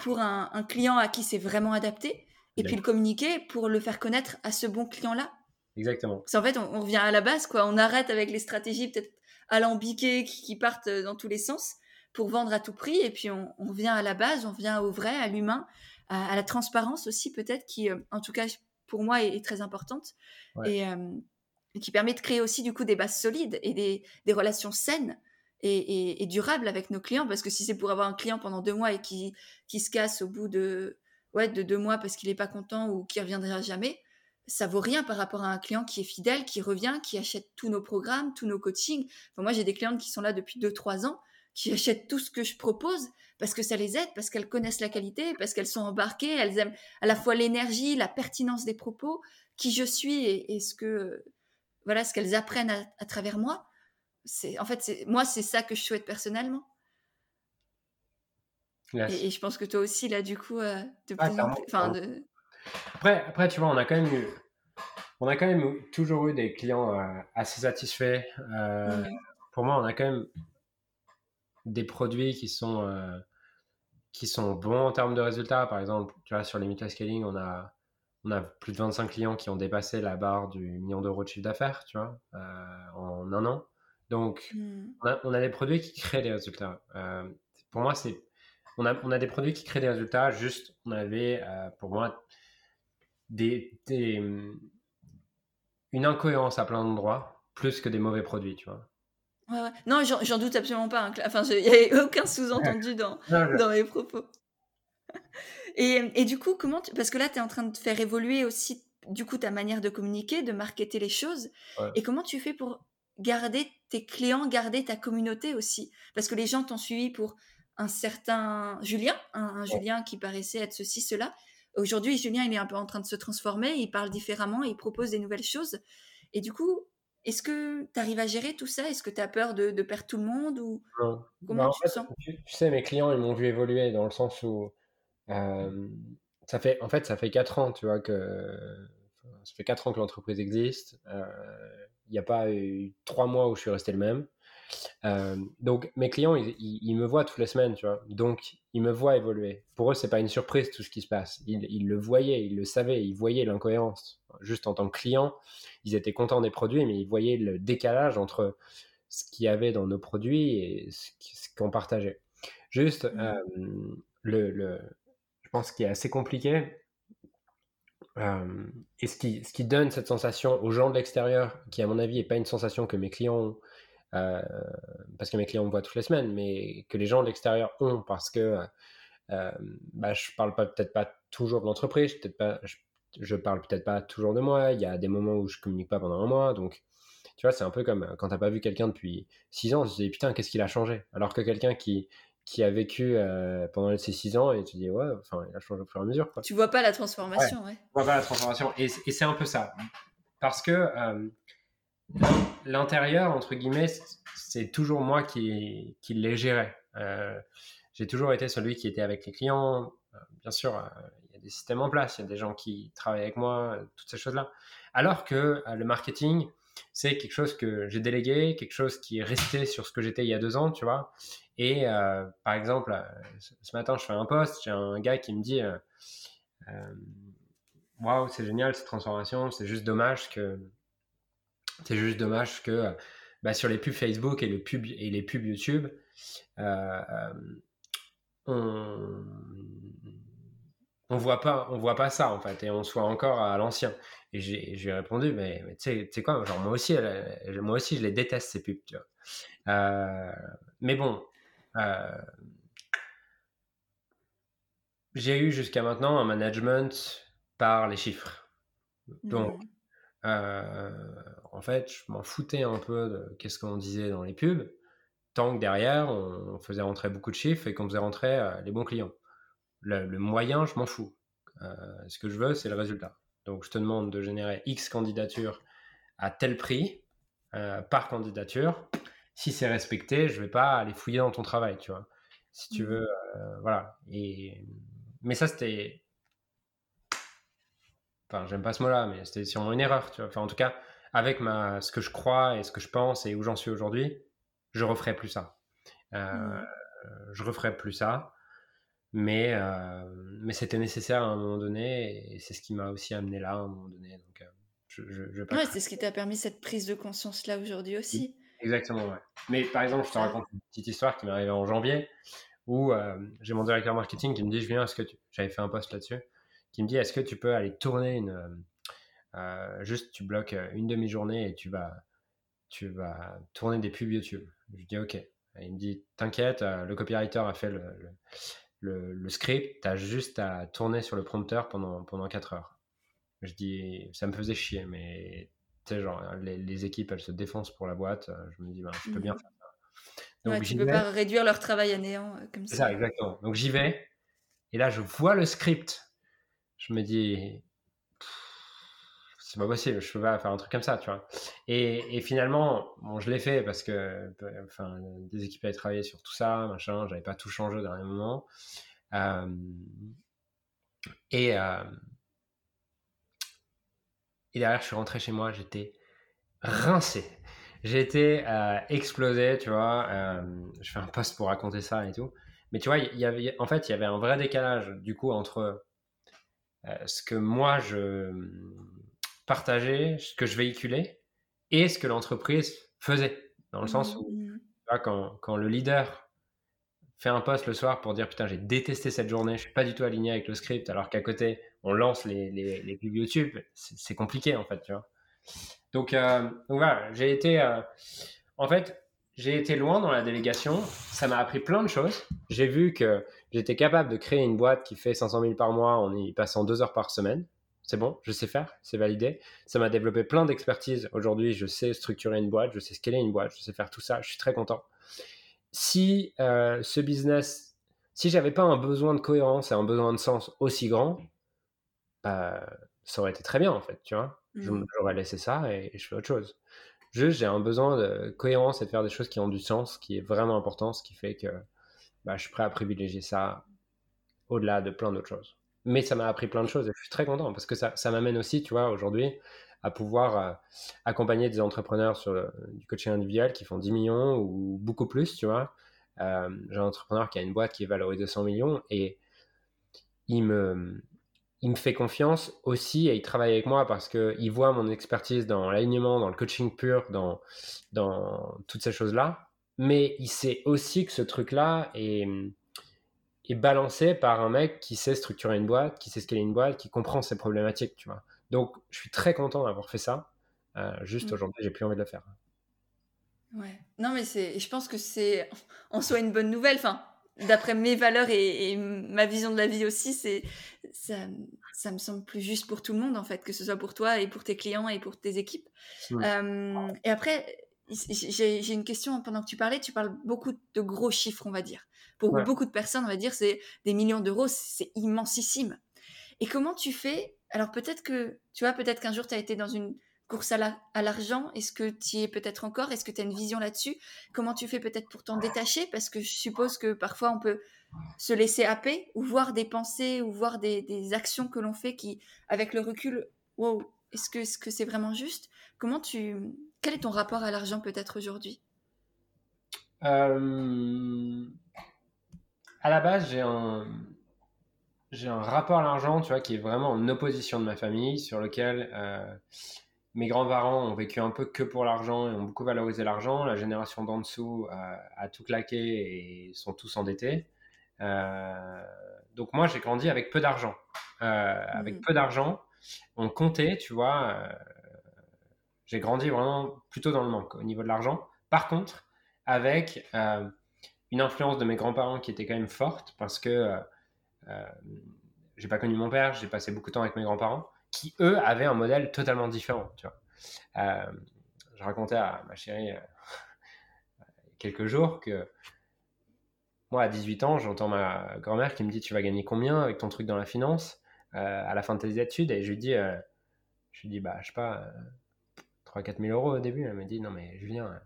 pour un, client à qui c'est vraiment adapté, et puis le communiquer pour le faire connaître à ce bon client-là.
Exactement.
C'est en fait, on, revient à la base, quoi. On arrête avec les stratégies peut-être alambiquées qui, qui, partent dans tous les sens pour vendre à tout prix, et puis on, on revient à la base, on revient au vrai, à l'humain, à, la transparence aussi peut-être, qui, euh, en tout cas pour moi, est, très importante. Et, euh, qui permet de créer aussi du coup des bases solides et des, des relations saines et, et, durables avec nos clients. Parce que si c'est pour avoir un client pendant deux mois et qui, qui se casse au bout de, ouais, de deux mois parce qu'il n'est pas content ou qui reviendra jamais, ça vaut rien par rapport à un client qui est fidèle, qui revient, qui achète tous nos programmes, tous nos coachings. Enfin, moi, j'ai des clientes qui sont là depuis deux, trois ans, qui achètent tout ce que je propose parce que ça les aide, parce qu'elles connaissent la qualité, parce qu'elles sont embarquées, elles aiment à la fois l'énergie, la pertinence des propos, qui je suis et, et ce que voilà ce qu'elles apprennent à, travers moi. C'est en fait, c'est moi, c'est ça que je souhaite personnellement. Et, je pense que toi aussi, là, du coup, euh, de
après, après, tu vois, on a quand même eu, on a quand même toujours eu des clients euh, assez satisfaits. Euh, pour moi, on a quand même des produits qui sont qui sont bons en termes de résultats. Par exemple, tu vois, sur les scaling, on a on a plus de 25 clients qui ont dépassé la barre du million d'euros de chiffre d'affaires, tu vois, euh, en un an. Donc, hmm. on, a, des produits qui créent des résultats. Euh, pour moi, c'est on a, on a des produits qui créent des résultats, juste on avait pour moi des, une incohérence à plein d'endroits plus que des mauvais produits, tu vois.
Ouais, ouais. Non, j'en doute absolument pas. Hein. Enfin, il n'y a aucun sous-entendu dans, dans mes propos. Et, et, du coup, comment parce que là, tu es en train de faire évoluer aussi du coup ta manière de communiquer, de marketer les choses. Et comment tu fais pour garder tes clients, garder ta communauté aussi? Parce que les gens t'ont suivi pour un certain Julien, un, Julien qui paraissait être ceci, cela. Aujourd'hui, Julien, il est un peu en train de se transformer, il parle différemment, il propose des nouvelles choses. Et du coup, est-ce que tu arrives à gérer tout ça? Est-ce que tu as peur de, perdre tout le monde ou
Comment bah, tu sens? tu, sais, mes clients, ils m'ont vu évoluer dans le sens où euh, ça fait, en fait, ça fait 4 ans, tu vois, que ça fait 4 ans que l'entreprise existe. Euh, il n'y a pas eu 3 mois où je suis resté le même. Euh, donc mes clients, ils, me voient toutes les semaines, tu vois. Donc ils me voient évoluer. Pour eux, c'est pas une surprise tout ce qui se passe. Ils, le voyaient, ils le savaient, ils voyaient l'incohérence. Juste en tant que client, ils étaient contents des produits, mais ils voyaient le décalage entre ce qu'il y avait dans nos produits et ce qu'on partageait. Juste, mmh. euh, le, le, pense qu'il est assez compliqué. Euh, et ce qui, qui donne cette sensation aux gens de l'extérieur, qui à mon avis n'est pas une sensation que mes clients ont, euh, parce que mes clients me voient toutes les semaines, mais que les gens de l'extérieur ont parce que euh, bah, je parle peut-être pas toujours de l'entreprise, pas, je, parle peut-être pas toujours de moi. Il y a des moments où je communique pas pendant un mois, donc tu vois, c'est un peu comme quand tu n'as pas vu quelqu'un depuis 6 ans, tu te dis putain, qu'est-ce qu'il a changé? Alors que quelqu'un qui, qui a vécu euh, pendant ces 6 ans et tu dis ouais, enfin, il a changé au fur et à mesure. Quoi.
Tu vois pas la transformation, ouais. Tu
vois pas la transformation. Et, et c'est un peu ça. Parce que l'intérieur, entre guillemets, c'est toujours moi qui, qui les gérais. Euh, j'ai toujours été celui qui était avec les clients. Euh, bien sûr, euh, il y a des systèmes en place, il y a des gens qui travaillent avec moi, toutes ces choses-là. Alors que le marketing, c'est quelque chose que j'ai délégué, quelque chose qui est resté sur ce que j'étais il y a deux ans, tu vois. Et par exemple, ce matin, je fais un post, j'ai un gars qui me dit Waouh, c'est génial cette transformation, c'est juste dommage que c'est juste dommage que bah, sur les pubs Facebook et, le pub, et les pubs YouTube, euh, euh, on on voit pas on voit pas ça en fait et on soit encore à l'ancien. Et j'ai répondu mais, tu sais quoi genre moi aussi moi aussi je les déteste ces pubs tu vois. Euh, mais bon j'ai eu jusqu'à maintenant un management par les chiffres. Donc euh, en fait, je m'en foutais un peu de qu'est-ce qu'on disait dans les pubs, tant que derrière, on, faisait rentrer beaucoup de chiffres et qu'on faisait rentrer euh, les bons clients. Le, moyen, je m'en fous. Euh, ce que je veux, c'est le résultat. Donc, je te demande de générer X candidatures à tel prix par candidature. Si c'est respecté, je vais pas aller fouiller dans ton travail, tu vois. Si tu veux, voilà. Et mais ça, c'était Enfin, j'aime pas ce mot-là, mais c'était sûrement une erreur, tu vois. Enfin, en tout cas, avec ma, ce que je crois et ce que je pense et où j'en suis aujourd'hui, je referai plus ça. Euh, mmh. Je referai plus ça. Mais, euh, mais c'était nécessaire à un moment donné et c'est ce qui m'a aussi amené là à un moment donné. Donc, euh,
je, je, ouais, c'est ce qui t'a permis cette prise de conscience là aujourd'hui aussi.
Exactement, ouais. Mais par exemple, je te raconte une petite histoire qui m'est arrivée en janvier où j'ai mon directeur marketing qui me dit Je viens, est-ce que tu. J'avais fait un post là-dessus qui me dit est-ce que tu peux aller tourner une euh, euh, juste tu bloques euh, une demi-journée et tu vas tu vas tourner des pubs YouTube. Je dis ok. il me dit t'inquiète, le copywriter a fait le, le, le, script, t'as juste à tourner sur le prompteur pendant pendant 4 heures. Je dis ça me faisait chier, mais tu sais genre les, les, équipes elles se défoncent pour la boîte. Je me dis ben, je peux bien mmh. faire ça.
Donc, tu peux pas réduire leur travail à néant comme ça.
C'est ça exactement. Donc j'y vais et là je vois le script je me dis, c'est pas possible, je peux pas faire un truc comme ça, tu vois. Et, et finalement, bon, je l'ai fait parce que, enfin, des équipes avaient travaillé sur tout ça, machin, j'avais pas tout changé au dernier moment. Euh, et, euh, et derrière, je suis rentré chez moi, j'étais rincé. J'étais euh, explosé, tu vois. je fais un post pour raconter ça et tout. Mais tu vois, y avait, en fait, il y avait un vrai décalage du coup entre ce que moi je partageais, ce que je véhiculais et ce que l'entreprise faisait. Dans le sens où, mmh. quand, quand, le leader fait un post le soir pour dire putain j'ai détesté cette journée, je suis pas du tout aligné avec le script, alors qu'à côté on lance les, les, les pubs YouTube, c'est compliqué en fait, tu vois. Donc, euh, donc voilà, j'ai été, euh, en fait, j'ai été loin dans la délégation. Ça m'a appris plein de choses. J'ai vu que j'étais capable de créer une boîte qui fait 500 000 par mois en y passant deux heures par semaine. C'est bon, je sais faire, c'est validé. Ça m'a développé plein d'expertise. Aujourd'hui, je sais structurer une boîte, je sais scaler une boîte, je sais faire tout ça. Je suis très content si euh, ce business, si j'avais pas un besoin de cohérence et un besoin de sens aussi grand, bah, ça aurait été très bien en fait, tu vois. Mmh. J'aurais laissé ça et, je fais autre chose. Juste, j'ai un besoin de cohérence et de faire des choses qui ont du sens, qui est vraiment important, ce qui fait que bah, je suis prêt à privilégier ça au-delà de plein d'autres choses. Mais ça m'a appris plein de choses et je suis très content parce que ça, ça m'amène aussi, tu vois, aujourd'hui, à pouvoir euh, accompagner des entrepreneurs sur du coaching individuel qui font 10 millions ou beaucoup plus, tu vois. Euh, j'ai un entrepreneur qui a une boîte qui est valorisée 100 millions et il me, il me fait confiance aussi et il travaille avec moi parce qu'il voit mon expertise dans l'alignement, dans le coaching pur, dans, dans toutes ces choses-là. Mais il sait aussi que ce truc-là est, est balancé par un mec qui sait structurer une boîte, qui sait scaler une boîte, qui comprend ses problématiques, tu vois. Donc, je suis très content d'avoir fait ça. Euh, juste mmh. aujourd'hui, j'ai plus envie de le faire.
Ouais. Non, mais c'est, je pense que c'est en soi une bonne nouvelle. Enfin, d'après mes valeurs et, ma vision de la vie aussi, c'est ça, ça, me semble plus juste pour tout le monde en fait, que ce soit pour toi et pour tes clients et pour tes équipes. Euh, et après, j'ai une question pendant que tu parlais. Tu parles beaucoup de gros chiffres, on va dire. Pour beaucoup de personnes, on va dire, c'est des millions d'euros, c'est immensissime. Et comment tu fais? Alors peut-être que, tu vois, peut-être qu'un jour tu as été dans une course à l'argent. Est-ce que tu y es peut-être encore? Est-ce que tu as une vision là-dessus? Comment tu fais peut-être pour t'en détacher? Parce que je suppose que parfois on peut se laisser happer ou voir des pensées ou voir des, actions que l'on fait qui, avec le recul, wow, est-ce que c'est -ce c'est vraiment juste? Comment tu... Quel est ton rapport à l'argent peut-être aujourd'hui?
Euh, À la base, j'ai un j'ai un rapport à l'argent, tu vois, qui est vraiment en opposition de ma famille, sur lequel euh, mes grands-parents ont vécu un peu que pour l'argent et ont beaucoup valorisé l'argent. La génération d'en dessous a tout claqué et sont tous endettés. Euh, donc moi, j'ai grandi avec peu d'argent. Euh, avec mmh. peu d'argent, on comptait, tu vois. j'ai grandi vraiment plutôt dans le manque au niveau de l'argent. Par contre, avec une influence de mes grands-parents qui était quand même forte, parce que euh, j'ai pas connu mon père, j'ai passé beaucoup de temps avec mes grands-parents, qui eux avaient un modèle totalement différent. Tu vois. Euh, je racontais à ma chérie euh, quelques jours que moi, à 18 ans, j'entends ma grand-mère qui me dit Tu vas gagner combien avec ton truc dans la finance à la fin de tes études? Et je lui dis, je lui dis bah, Je sais pas, 3-4 000 euros au début. Elle me dit Non, mais Julien,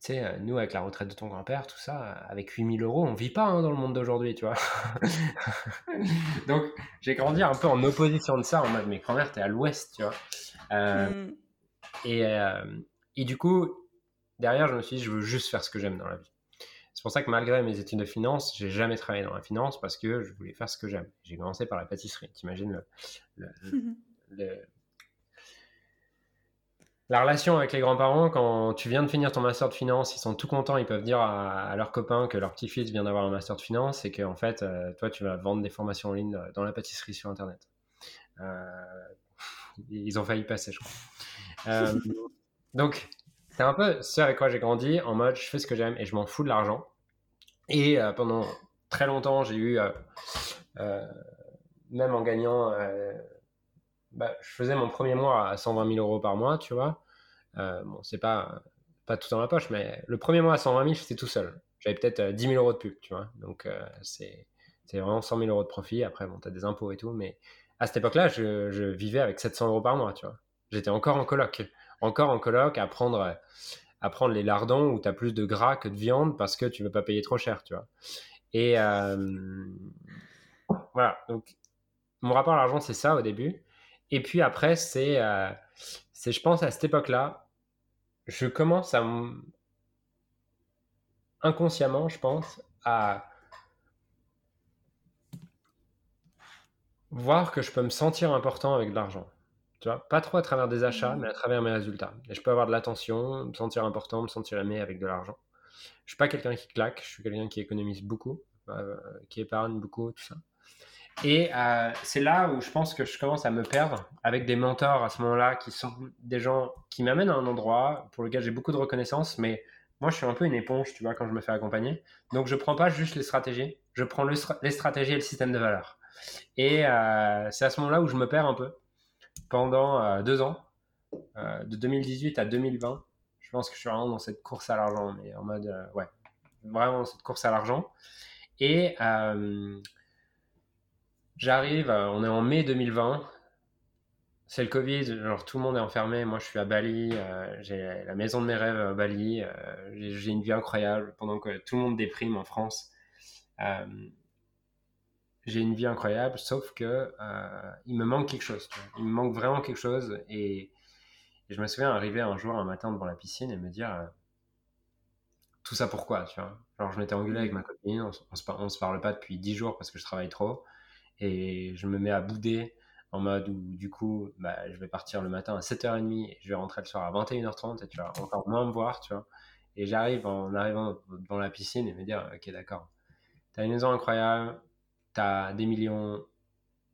tu sais, euh, nous, avec la retraite de ton grand-père, tout ça, avec 8000 euros, on vit pas hein, dans le monde d'aujourd'hui, tu vois. Donc, j'ai grandi un peu en opposition de ça, en mode, mais grand-mère, t'es à l'ouest, tu vois. Euh, mm. et, euh, et, du coup, derrière, je me suis dit, je veux juste faire ce que j'aime dans la vie. C'est pour ça que malgré mes études de finance, j'ai jamais travaillé dans la finance parce que je voulais faire ce que j'aime. J'ai commencé par la pâtisserie. T'imagines le, le la relation avec les grands-parents, quand tu viens de finir ton master de finance, ils sont tout contents, ils peuvent dire à, leurs copains que leur petit-fils vient d'avoir un master de finance et que en fait, euh, toi, tu vas vendre des formations en ligne euh, dans la pâtisserie sur Internet. Euh, ils ont failli passer, je crois. donc, c'est un peu ce avec quoi j'ai grandi, en mode je fais ce que j'aime et je m'en fous de l'argent. Et pendant très longtemps, j'ai eu, même en gagnant bah, je faisais mon premier mois à 120 000 euros par mois, tu vois. Euh, bon, c'est pas, pas tout dans ma poche, mais le premier mois à 120 000, j'étais tout seul. J'avais peut-être 10 euh, 000 euros de pub, tu vois. Donc, euh, c'est vraiment 100 000 euros de profit. Après, bon, tu as des impôts et tout, mais à cette époque-là, je, je, vivais avec 700 euros par mois, tu vois. J'étais encore en coloc. Encore en coloc à prendre, à prendre les lardons où tu as plus de gras que de viande parce que tu veux pas payer trop cher, tu vois. Et euh, voilà. Donc, mon rapport à l'argent, c'est ça au début. Et puis après, c'est, euh, c'est je pense, à cette époque-là, je commence à. inconsciemment, je pense, à voir que je peux me sentir important avec de l'argent. Tu vois, pas trop à travers des achats, mmh. mais à travers mes résultats. Et je peux avoir de l'attention, me sentir important, me sentir aimé avec de l'argent. Je suis pas quelqu'un qui claque, je suis quelqu'un qui économise beaucoup, qui épargne beaucoup, tout ça. Et c'est là où je pense que je commence à me perdre avec des mentors à ce moment-là qui sont des gens qui m'amènent à un endroit pour lequel j'ai beaucoup de reconnaissance, mais moi je suis un peu une éponge, tu vois, quand je me fais accompagner. Donc je prends pas juste les stratégies, je prends les stratégies et le système de valeur. Et c'est à ce moment-là où je me perds un peu pendant deux ans, de 2018 à 2020. Je pense que je suis vraiment dans cette course à l'argent, mais en mode, ouais, vraiment dans cette course à l'argent. Et J'arrive, euh, on est en mai 2020. C'est le Covid, genre tout le monde est enfermé. Moi, je suis à Bali, euh, j'ai la maison de mes rêves à Bali. Euh, j'ai une vie incroyable pendant que tout le monde déprime en France. j'ai une vie incroyable, sauf que il me manque quelque chose. Il me manque vraiment quelque chose. Et, je me souviens arriver un jour, un matin devant la piscine et me dire tout ça pourquoi, tu vois. Genre, je m'étais engueulé avec ma copine, on, on, se parle pas depuis 10 jours parce que je travaille trop et je me mets à bouder en mode où du coup bah, je vais partir le matin à 7h30 et je vais rentrer le soir à 21h30 et tu vas encore moins me voir tu vois. Et j'arrive en arrivant dans la piscine et me dire ok d'accord. T'as une maison incroyable t'as des millions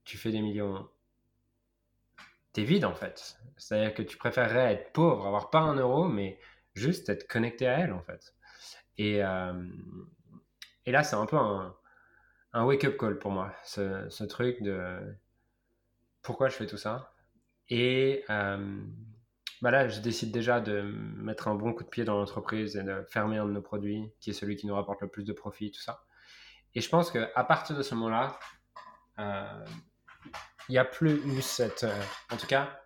tu fais des millions. T'es vide en fait. C'est à dire que tu préférerais être pauvre avoir pas un euro mais juste être connecté à elle en fait et, euh, et là c'est un peu un un wake-up call pour moi, ce, truc de pourquoi je fais tout ça. Et euh, bah là, je décide déjà de mettre un bon coup de pied dans l'entreprise et de fermer un de nos produits, qui est celui qui nous rapporte le plus de profit, tout ça. Et je pense qu'à partir de ce moment-là, euh, il n'y a plus eu cette... Euh, en tout cas,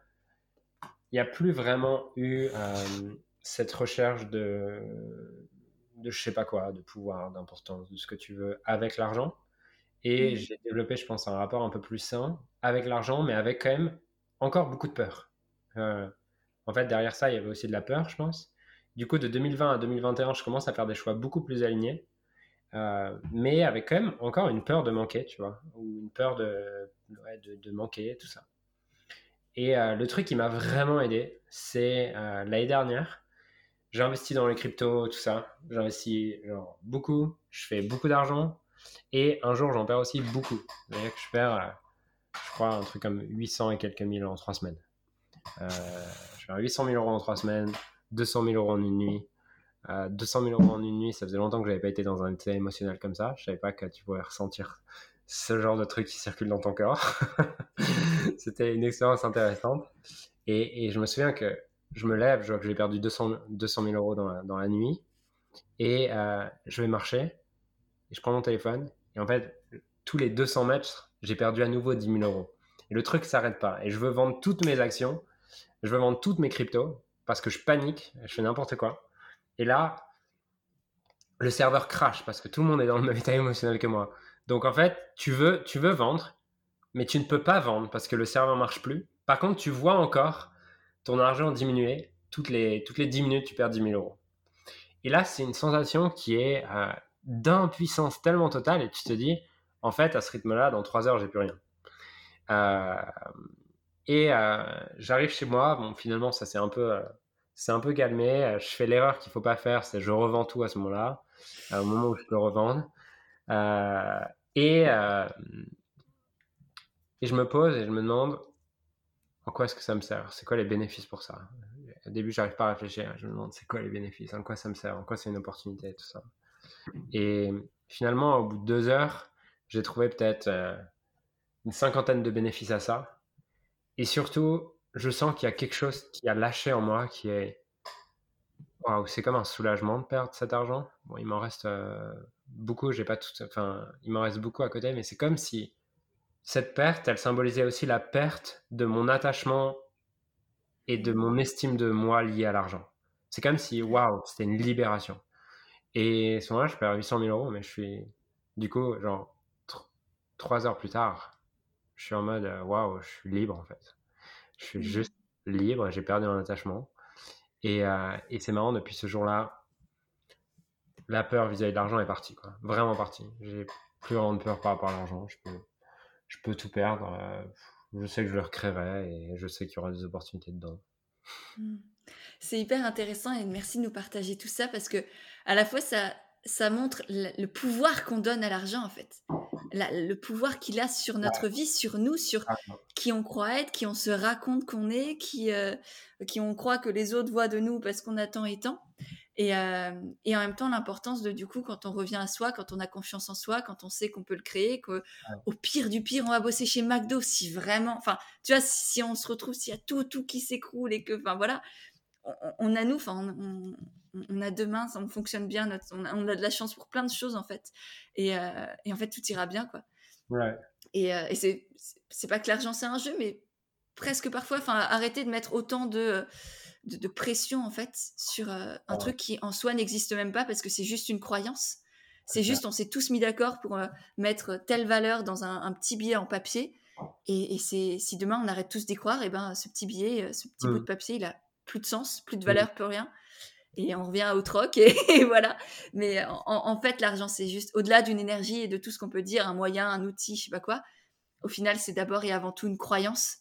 il n'y a plus vraiment eu cette recherche de, de je sais pas quoi, de pouvoir, d'importance, de ce que tu veux avec l'argent. Et j'ai développé, je pense, un rapport un peu plus sain avec l'argent, mais avec quand même encore beaucoup de peur. Euh, en fait, derrière ça, il y avait aussi de la peur, je pense. Du coup, de 2020 à 2021, je commence à faire des choix beaucoup plus alignés, euh, mais avec quand même encore une peur de manquer, tu vois, ou une peur de, de, manquer, tout ça. Et euh, le truc qui m'a vraiment aidé, c'est l'année dernière, j'ai investi dans les cryptos, tout ça. J'ai investi genre, beaucoup, je fais beaucoup d'argent, et un jour, j'en perds aussi beaucoup. C'est-à-dire que je perds, euh, je crois, un truc comme 800 et quelques mille en trois semaines. Euh, je perds 800 000 euros en trois semaines, 200 000 euros en une nuit. 200 euh, 000 euros en une nuit, ça faisait longtemps que j'avais pas été dans un état émotionnel comme ça. Je savais pas que tu pouvais ressentir ce genre de truc qui circule dans ton corps. C'était une expérience intéressante. Et, je me souviens que je me lève, je vois que j'ai perdu 200, 200 000 euros dans la, dans la nuit. Et je vais marcher. Et je prends mon téléphone et en fait, tous les 200 mètres, j'ai perdu à nouveau 10 000 euros. Et le truc s'arrête pas. Et je veux vendre toutes mes actions, je veux vendre toutes mes cryptos parce que je panique, je fais n'importe quoi. Et là, le serveur crache parce que tout le monde est dans le même état émotionnel que moi. Donc en fait, tu veux, tu veux vendre, mais tu ne peux pas vendre parce que le serveur marche plus. Par contre, tu vois encore ton argent diminuer. Toutes les, toutes les 10 minutes, tu perds 10 000 euros. Et là, c'est une sensation qui est euh, d'impuissance tellement totale et tu te dis, en fait, à ce rythme-là, dans trois heures, j'ai plus rien. Euh, et euh, j'arrive chez moi, bon, finalement, ça c'est un peu, euh, c'est un peu calmé. Je fais l'erreur qu'il faut pas faire, c'est je revends tout à ce moment-là, au moment où je peux revendre. et, et je me pose et je me demande, en quoi est-ce que ça me sert? C'est quoi les bénéfices pour ça? Au début, j'arrive pas à réfléchir. Je me demande, c'est quoi les bénéfices? En quoi ça me sert? En quoi c'est une opportunité Tout ça? Et finalement, au bout de deux heures, j'ai trouvé peut-être euh, une cinquantaine de bénéfices à ça. Et surtout, je sens qu'il y a quelque chose qui a lâché en moi qui est. Waouh, c'est comme un soulagement de perdre cet argent. Bon, il m'en reste euh, beaucoup, j'ai pas tout. Enfin, il m'en reste beaucoup à côté, mais c'est comme si cette perte, elle symbolisait aussi la perte de mon attachement et de mon estime de moi liée à l'argent. C'est comme si, waouh, c'était une libération. Et ce moment-là, je perds 800 000 euros, mais je suis, du coup, genre, trois heures plus tard, je suis en mode, euh, waouh, je suis libre en fait. Je suis mmh. juste libre, j'ai perdu mon attachement. Et, euh, et c'est marrant, depuis ce jour-là, la peur vis-à-vis de l'argent est partie, quoi. Vraiment partie. J'ai plus vraiment de peur par rapport à l'argent. Je peux, je peux tout perdre. Euh, je sais que je le recréerai et je sais qu'il y aura des opportunités dedans.
Mmh. C'est hyper intéressant et merci de nous partager tout ça parce que à la fois ça, ça montre le, pouvoir qu'on donne à l'argent en fait. le pouvoir qu'il a sur notre vie, sur nous, sur ah, qui on croit être, qui on se raconte qu'on est, qui, euh, qui on croit que les autres voient de nous parce qu'on attend et tant. Et, euh, et, en même temps, l'importance de, du coup, quand on revient à soi, quand on a confiance en soi, quand on sait qu'on peut le créer, qu'au au pire du pire, on va bosser chez McDo si vraiment, enfin, tu vois, si on se retrouve, s'il y a tout, tout qui s'écroule et que, enfin, voilà, on, a nous, enfin, on, a demain, ça on fonctionne bien, on, a, de la chance pour plein de choses en fait, et, euh, en fait tout ira bien quoi. Et, euh, et c'est pas que l'argent c'est un jeu, mais presque parfois, enfin, arrêter de mettre autant de, de, pression en fait sur euh, un truc qui en soi n'existe même pas parce que c'est juste une croyance. C'est juste, on s'est tous mis d'accord pour mettre telle valeur dans un, petit billet en papier. Et, c'est si demain on arrête tous d'y croire, et ben ce petit billet, ce petit bout mmh. de papier, il a plus de sens, plus de valeur, plus rien. Et on revient au troc et, voilà. Mais en, fait, l'argent, c'est juste au-delà d'une énergie et de tout ce qu'on peut dire, un moyen, un outil, je sais pas quoi. Au final, c'est d'abord et avant tout une croyance.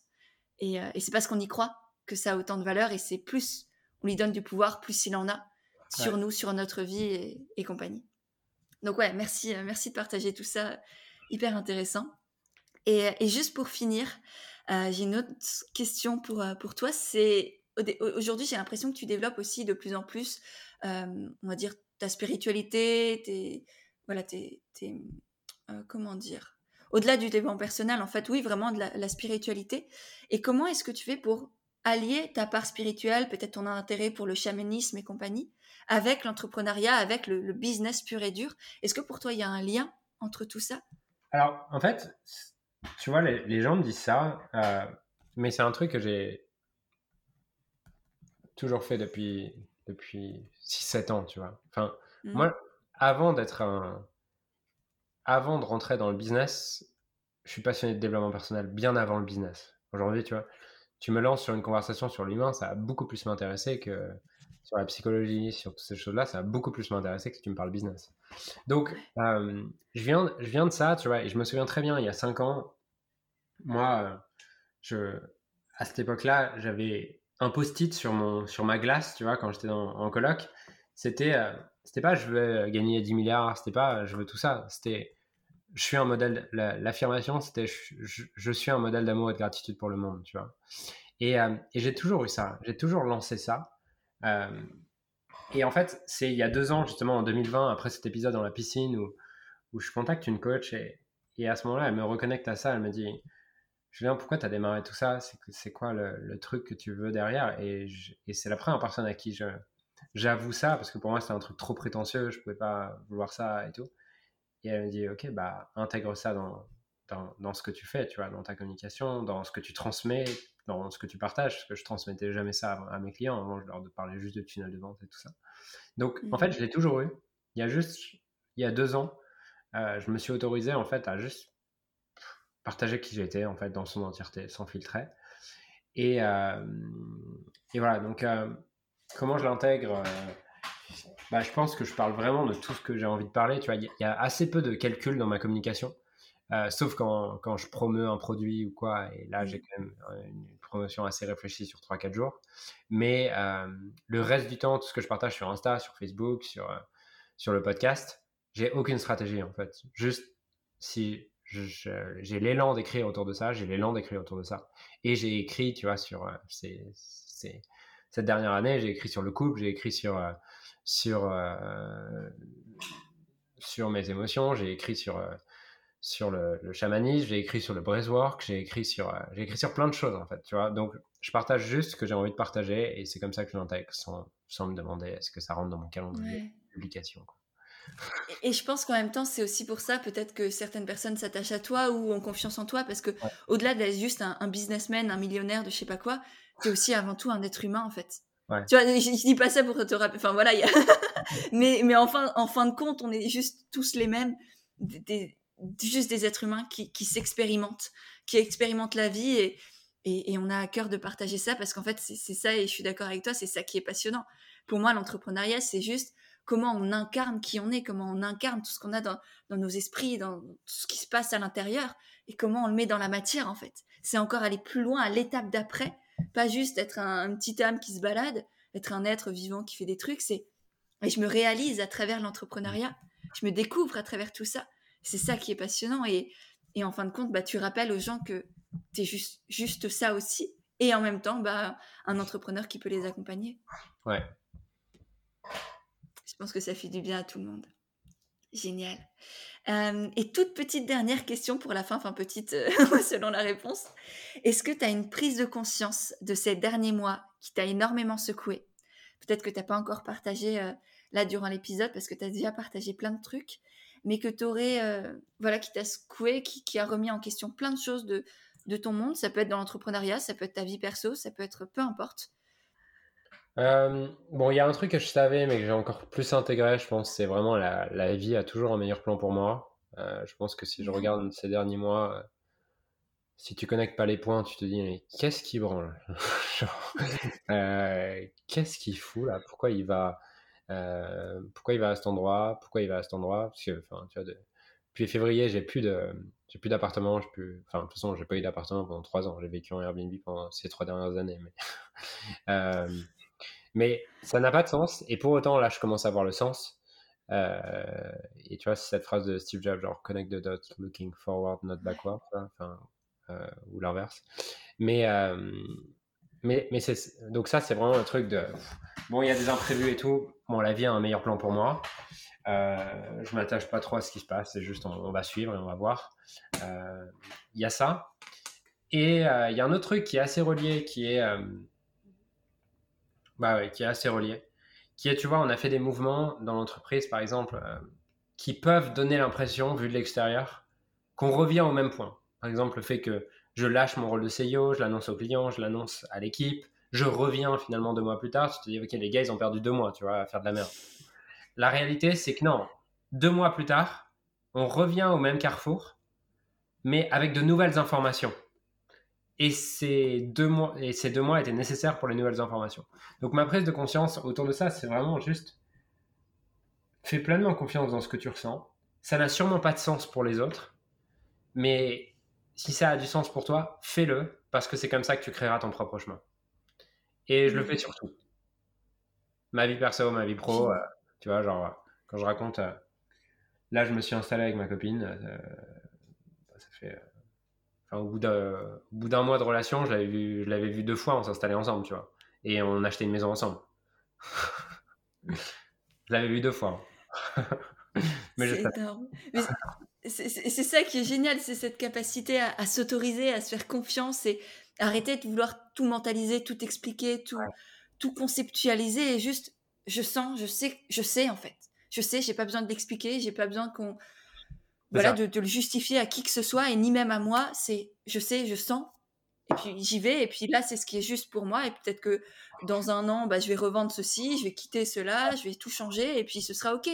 Et, euh, et c'est parce qu'on y croit que ça a autant de valeur. Et c'est plus on lui donne du pouvoir, plus il en a sur nous, sur notre vie et, compagnie. Donc ouais, merci, euh, merci de partager tout ça, hyper intéressant. Et, et juste pour finir, euh, j'ai une autre question pour, pour toi. C'est aujourd'hui, j'ai l'impression que tu développes aussi de plus en plus, euh, on va dire, ta spiritualité, tes, voilà, tes, euh, comment dire, au-delà du développement personnel, en fait, oui, vraiment de la, spiritualité. Et comment est-ce que tu fais pour allier ta part spirituelle, peut-être ton intérêt pour le chamanisme et compagnie, avec l'entrepreneuriat, avec le, business pur et dur? Est-ce que pour toi, il y a un lien entre tout ça?
Alors, en fait, tu vois, les, gens me disent ça, euh, mais c'est un truc que j'ai toujours fait depuis, depuis 6-7 ans, tu vois. Enfin, mmh. moi, avant d'être un. Avant de rentrer dans le business, je suis passionné de développement personnel bien avant le business. Aujourd'hui, tu vois, tu me lances sur une conversation sur l'humain, ça va beaucoup plus m'intéresser que sur la psychologie, sur toutes ces choses-là, ça va beaucoup plus m'intéresser que si tu me parles business. Donc, euh, je, viens, je viens de ça, tu vois, et je me souviens très bien, il y a 5 ans, moi, je, à cette époque-là, j'avais un post-it sur, sur ma glace, tu vois, quand j'étais en coloc, c'était euh, c'était pas je veux gagner 10 milliards, c'était pas je veux tout ça, c'était je suis un modèle, l'affirmation c'était je, suis un modèle d'amour et de gratitude pour le monde, tu vois. Et, euh, et j'ai toujours eu ça, j'ai toujours lancé ça. Euh, et en fait, c'est il y a deux ans, justement en 2020, après cet épisode dans la piscine où, où je contacte une coach et, et à ce moment-là, elle me reconnecte à ça, elle me dit Julien, pourquoi tu as démarré tout ça? C'est quoi le, truc que tu veux derrière? Et, c'est la première personne à qui j'avoue ça, parce que pour moi, c'était un truc trop prétentieux, je pouvais pas vouloir ça et tout. Et elle me dit, ok, bah, intègre ça dans, dans, ce que tu fais, tu vois, dans ta communication, dans ce que tu transmets, dans ce que tu partages, parce que je transmettais jamais ça à, mes clients, avant, je leur parlais juste de tunnel de vente et tout ça. Donc, en fait, mmh. je l'ai toujours eu. Il y a juste, il y a deux ans, euh, je me suis autorisé, en fait, à juste partager qui j'étais en fait dans son entièreté, sans filtrer. Et, euh, et voilà, donc euh, comment je l'intègre euh, bah, Je pense que je parle vraiment de tout ce que j'ai envie de parler. Tu vois, il y, a assez peu de calcul dans ma communication, sauf quand, quand, je promeux un produit ou quoi. Et là, j'ai quand même une promotion assez réfléchie sur 3-4 jours. Mais le reste du temps, tout ce que je partage sur Insta, sur Facebook, sur, sur le podcast, j'ai aucune stratégie en fait. Juste si j'ai l'élan d'écrire autour de ça, j'ai l'élan d'écrire autour de ça. Et j'ai écrit, tu vois, sur euh, cette dernière année, j'ai écrit sur le couple, j'ai écrit sur, euh, sur, euh, sur mes émotions, j'ai écrit sur, sur le, chamanisme, j'ai écrit sur le breathwork, j'ai écrit, sur, j'ai écrit sur plein de choses, en fait, tu vois. Donc, je partage juste ce que j'ai envie de partager et c'est comme ça que je l'intègre sans, sans me demander est-ce que ça rentre dans mon calendrier de publication.
Et je pense qu'en même temps, c'est aussi pour ça peut-être que certaines personnes s'attachent à toi ou ont confiance en toi parce que au-delà d'être juste un, businessman, un millionnaire de je sais pas quoi, tu es aussi avant tout un être humain en fait. Tu vois, je, dis pas ça pour te rappeler. Enfin voilà, mais mais en fin, en fin de compte, on est juste tous les mêmes, des, juste des êtres humains qui, qui s'expérimentent, qui expérimentent la vie et, et, et, on a à cœur de partager ça parce qu'en fait c'est ça et je suis d'accord avec toi, c'est ça qui est passionnant. Pour moi, l'entrepreneuriat, c'est juste comment on incarne qui on est, comment on incarne tout ce qu'on a dans, nos esprits, dans tout ce qui se passe à l'intérieur, et comment on le met dans la matière en fait. C'est encore aller plus loin à l'étape d'après, pas juste être un, petit âme qui se balade, d'être un être vivant qui fait des trucs. C'est et je me réalise à travers l'entrepreneuriat. Je me découvre à travers tout ça. C'est ça qui est passionnant. Et, et en fin de compte, bah, tu rappelles aux gens que tu es juste, juste ça aussi. Et en même temps, bah, un entrepreneur qui peut les accompagner.
Ouais.
Je pense que ça fait du bien à tout le monde. Génial. Euh, et toute petite dernière question pour la fin, enfin petite euh, selon la réponse. Est-ce que tu as une prise de conscience de ces derniers mois qui t'a énormément secoué Peut-être que tu n'as pas encore partagé euh, là durant l'épisode parce que tu as déjà partagé plein de trucs, mais que tu aurais, voilà, qui t'a secoué, qui, a remis en question plein de choses de, de ton monde. Ça peut être dans l'entrepreneuriat, ça peut être ta vie perso, ça peut être peu importe.
Euh, bon, il y a un truc que je savais, mais que j'ai encore plus intégré, je pense, c'est vraiment la, la, vie a toujours un meilleur plan pour moi. Euh, je pense que si je regarde ces derniers mois, euh, si tu connectes pas les points, tu te dis, mais qu'est-ce qui branle? Qu'est-ce qu'il fout là? Pourquoi il va Pourquoi il va à cet endroit? Pourquoi il va à cet endroit? Parce que, enfin, tu vois, depuis février, j'ai plus de, j'ai plus d'appartement. Plus... Enfin, de toute façon, j'ai pas eu d'appartement pendant trois ans. J'ai vécu en Airbnb pendant ces trois dernières années, mais. Mais ça n'a pas de sens. Et pour autant, là, je commence à voir le sens. Euh, et tu vois, c'est cette phrase de Steve Jobs, genre connect the dots, looking forward, not backward, enfin, euh, ou l'inverse. Mais, euh, mais, mais donc ça, c'est vraiment un truc de, bon, il y a des imprévus et tout. Bon, la vie a un meilleur plan pour moi. je m'attache pas trop à ce qui se passe, c'est juste on, va suivre et on va voir. Il y a ça. Et il y a un autre truc qui est assez relié, qui est bah qui est assez relié. Qui est, tu vois, on a fait des mouvements dans l'entreprise, par exemple, euh, qui peuvent donner l'impression, vu de l'extérieur, qu'on revient au même point. Par exemple, le fait que je lâche mon rôle de CEO, je l'annonce aux clients, je l'annonce à l'équipe, je reviens finalement deux mois plus tard, tu te dis, ok, les gars, ils ont perdu deux mois, tu vois, à faire de la merde. La réalité, c'est que non, deux mois plus tard, on revient au même carrefour, mais avec de nouvelles informations. Et ces deux mois, et ces deux mois étaient nécessaires pour les nouvelles informations. Donc ma prise de conscience autour de ça, c'est vraiment juste fais pleinement confiance dans ce que tu ressens. Ça n'a sûrement pas de sens pour les autres, mais si ça a du sens pour toi, fais-le parce que c'est comme ça que tu créeras ton propre chemin. Et je le fais surtout. Ma vie perso, ma vie pro, euh, tu vois, genre quand je raconte, euh, là je me suis installé avec ma copine, euh, ça fait au bout d'un mois de relation, je l'avais vu, je l'avais vu deux fois, on s'installait ensemble, tu vois. Et on achetait une maison ensemble. je l'avais vu deux fois.
Mais c'est C'est ça qui est génial, c'est cette capacité à, s'autoriser, à se faire confiance et arrêter de vouloir tout mentaliser, tout expliquer, tout, tout conceptualiser et juste, je sens, je sais, je sais en fait. Je sais, j'ai pas besoin de l'expliquer, j'ai pas besoin qu'on voilà, de, le justifier à qui que ce soit et ni même à moi. C'est, je sais, je sens. Et puis j'y vais. Et puis là, c'est ce qui est juste pour moi. Et peut-être que dans un an, bah, je vais revendre ceci, je vais quitter cela, je vais tout changer. Et puis ce sera OK.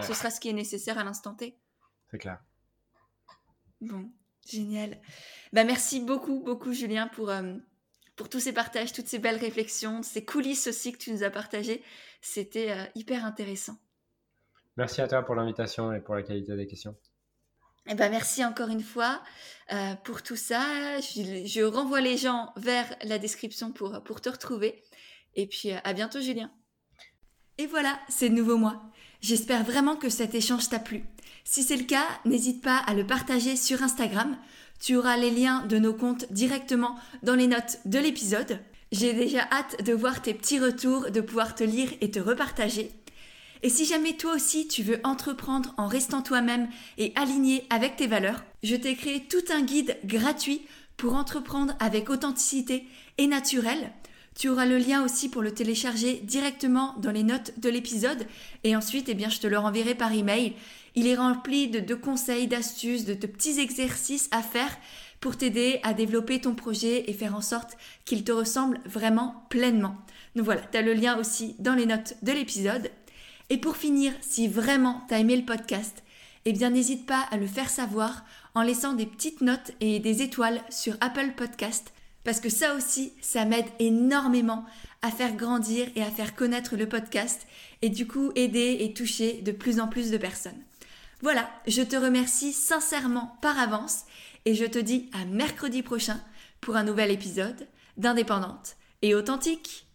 Ce sera ce qui est nécessaire à l'instant T.
C'est clair.
Bon, génial. Bah, merci beaucoup, beaucoup, Julien, pour, euh, pour tous ces partages, toutes ces belles réflexions, ces coulisses aussi que tu nous as partagées. C'était euh, hyper intéressant.
Merci à toi pour l'invitation et pour la qualité des questions.
Eh ben merci encore une fois euh, pour tout ça. Je, renvoie les gens vers la description pour, te retrouver. Et puis euh, à bientôt Julien. Et voilà, c'est de nouveau moi. J'espère vraiment que cet échange t'a plu. Si c'est le cas, n'hésite pas à le partager sur Instagram. Tu auras les liens de nos comptes directement dans les notes de l'épisode. J'ai déjà hâte de voir tes petits retours, de pouvoir te lire et te repartager. Et si jamais toi aussi tu veux entreprendre en restant toi-même et aligné avec tes valeurs, je t'ai créé tout un guide gratuit pour entreprendre avec authenticité et naturel. Tu auras le lien aussi pour le télécharger directement dans les notes de l'épisode et ensuite eh bien, je te le renverrai par email. Il est rempli de, conseils, d'astuces, de, de petits exercices à faire pour t'aider à développer ton projet et faire en sorte qu'il te ressemble vraiment pleinement. Donc voilà, tu as le lien aussi dans les notes de l'épisode. Et pour finir, si vraiment t'as aimé le podcast, eh bien n'hésite pas à le faire savoir en laissant des petites notes et des étoiles sur Apple Podcast parce que ça aussi, ça m'aide énormément à faire grandir et à faire connaître le podcast et du coup aider et toucher de plus en plus de personnes. Voilà, je te remercie sincèrement par avance et je te dis à mercredi prochain pour un nouvel épisode d'Indépendante et authentique.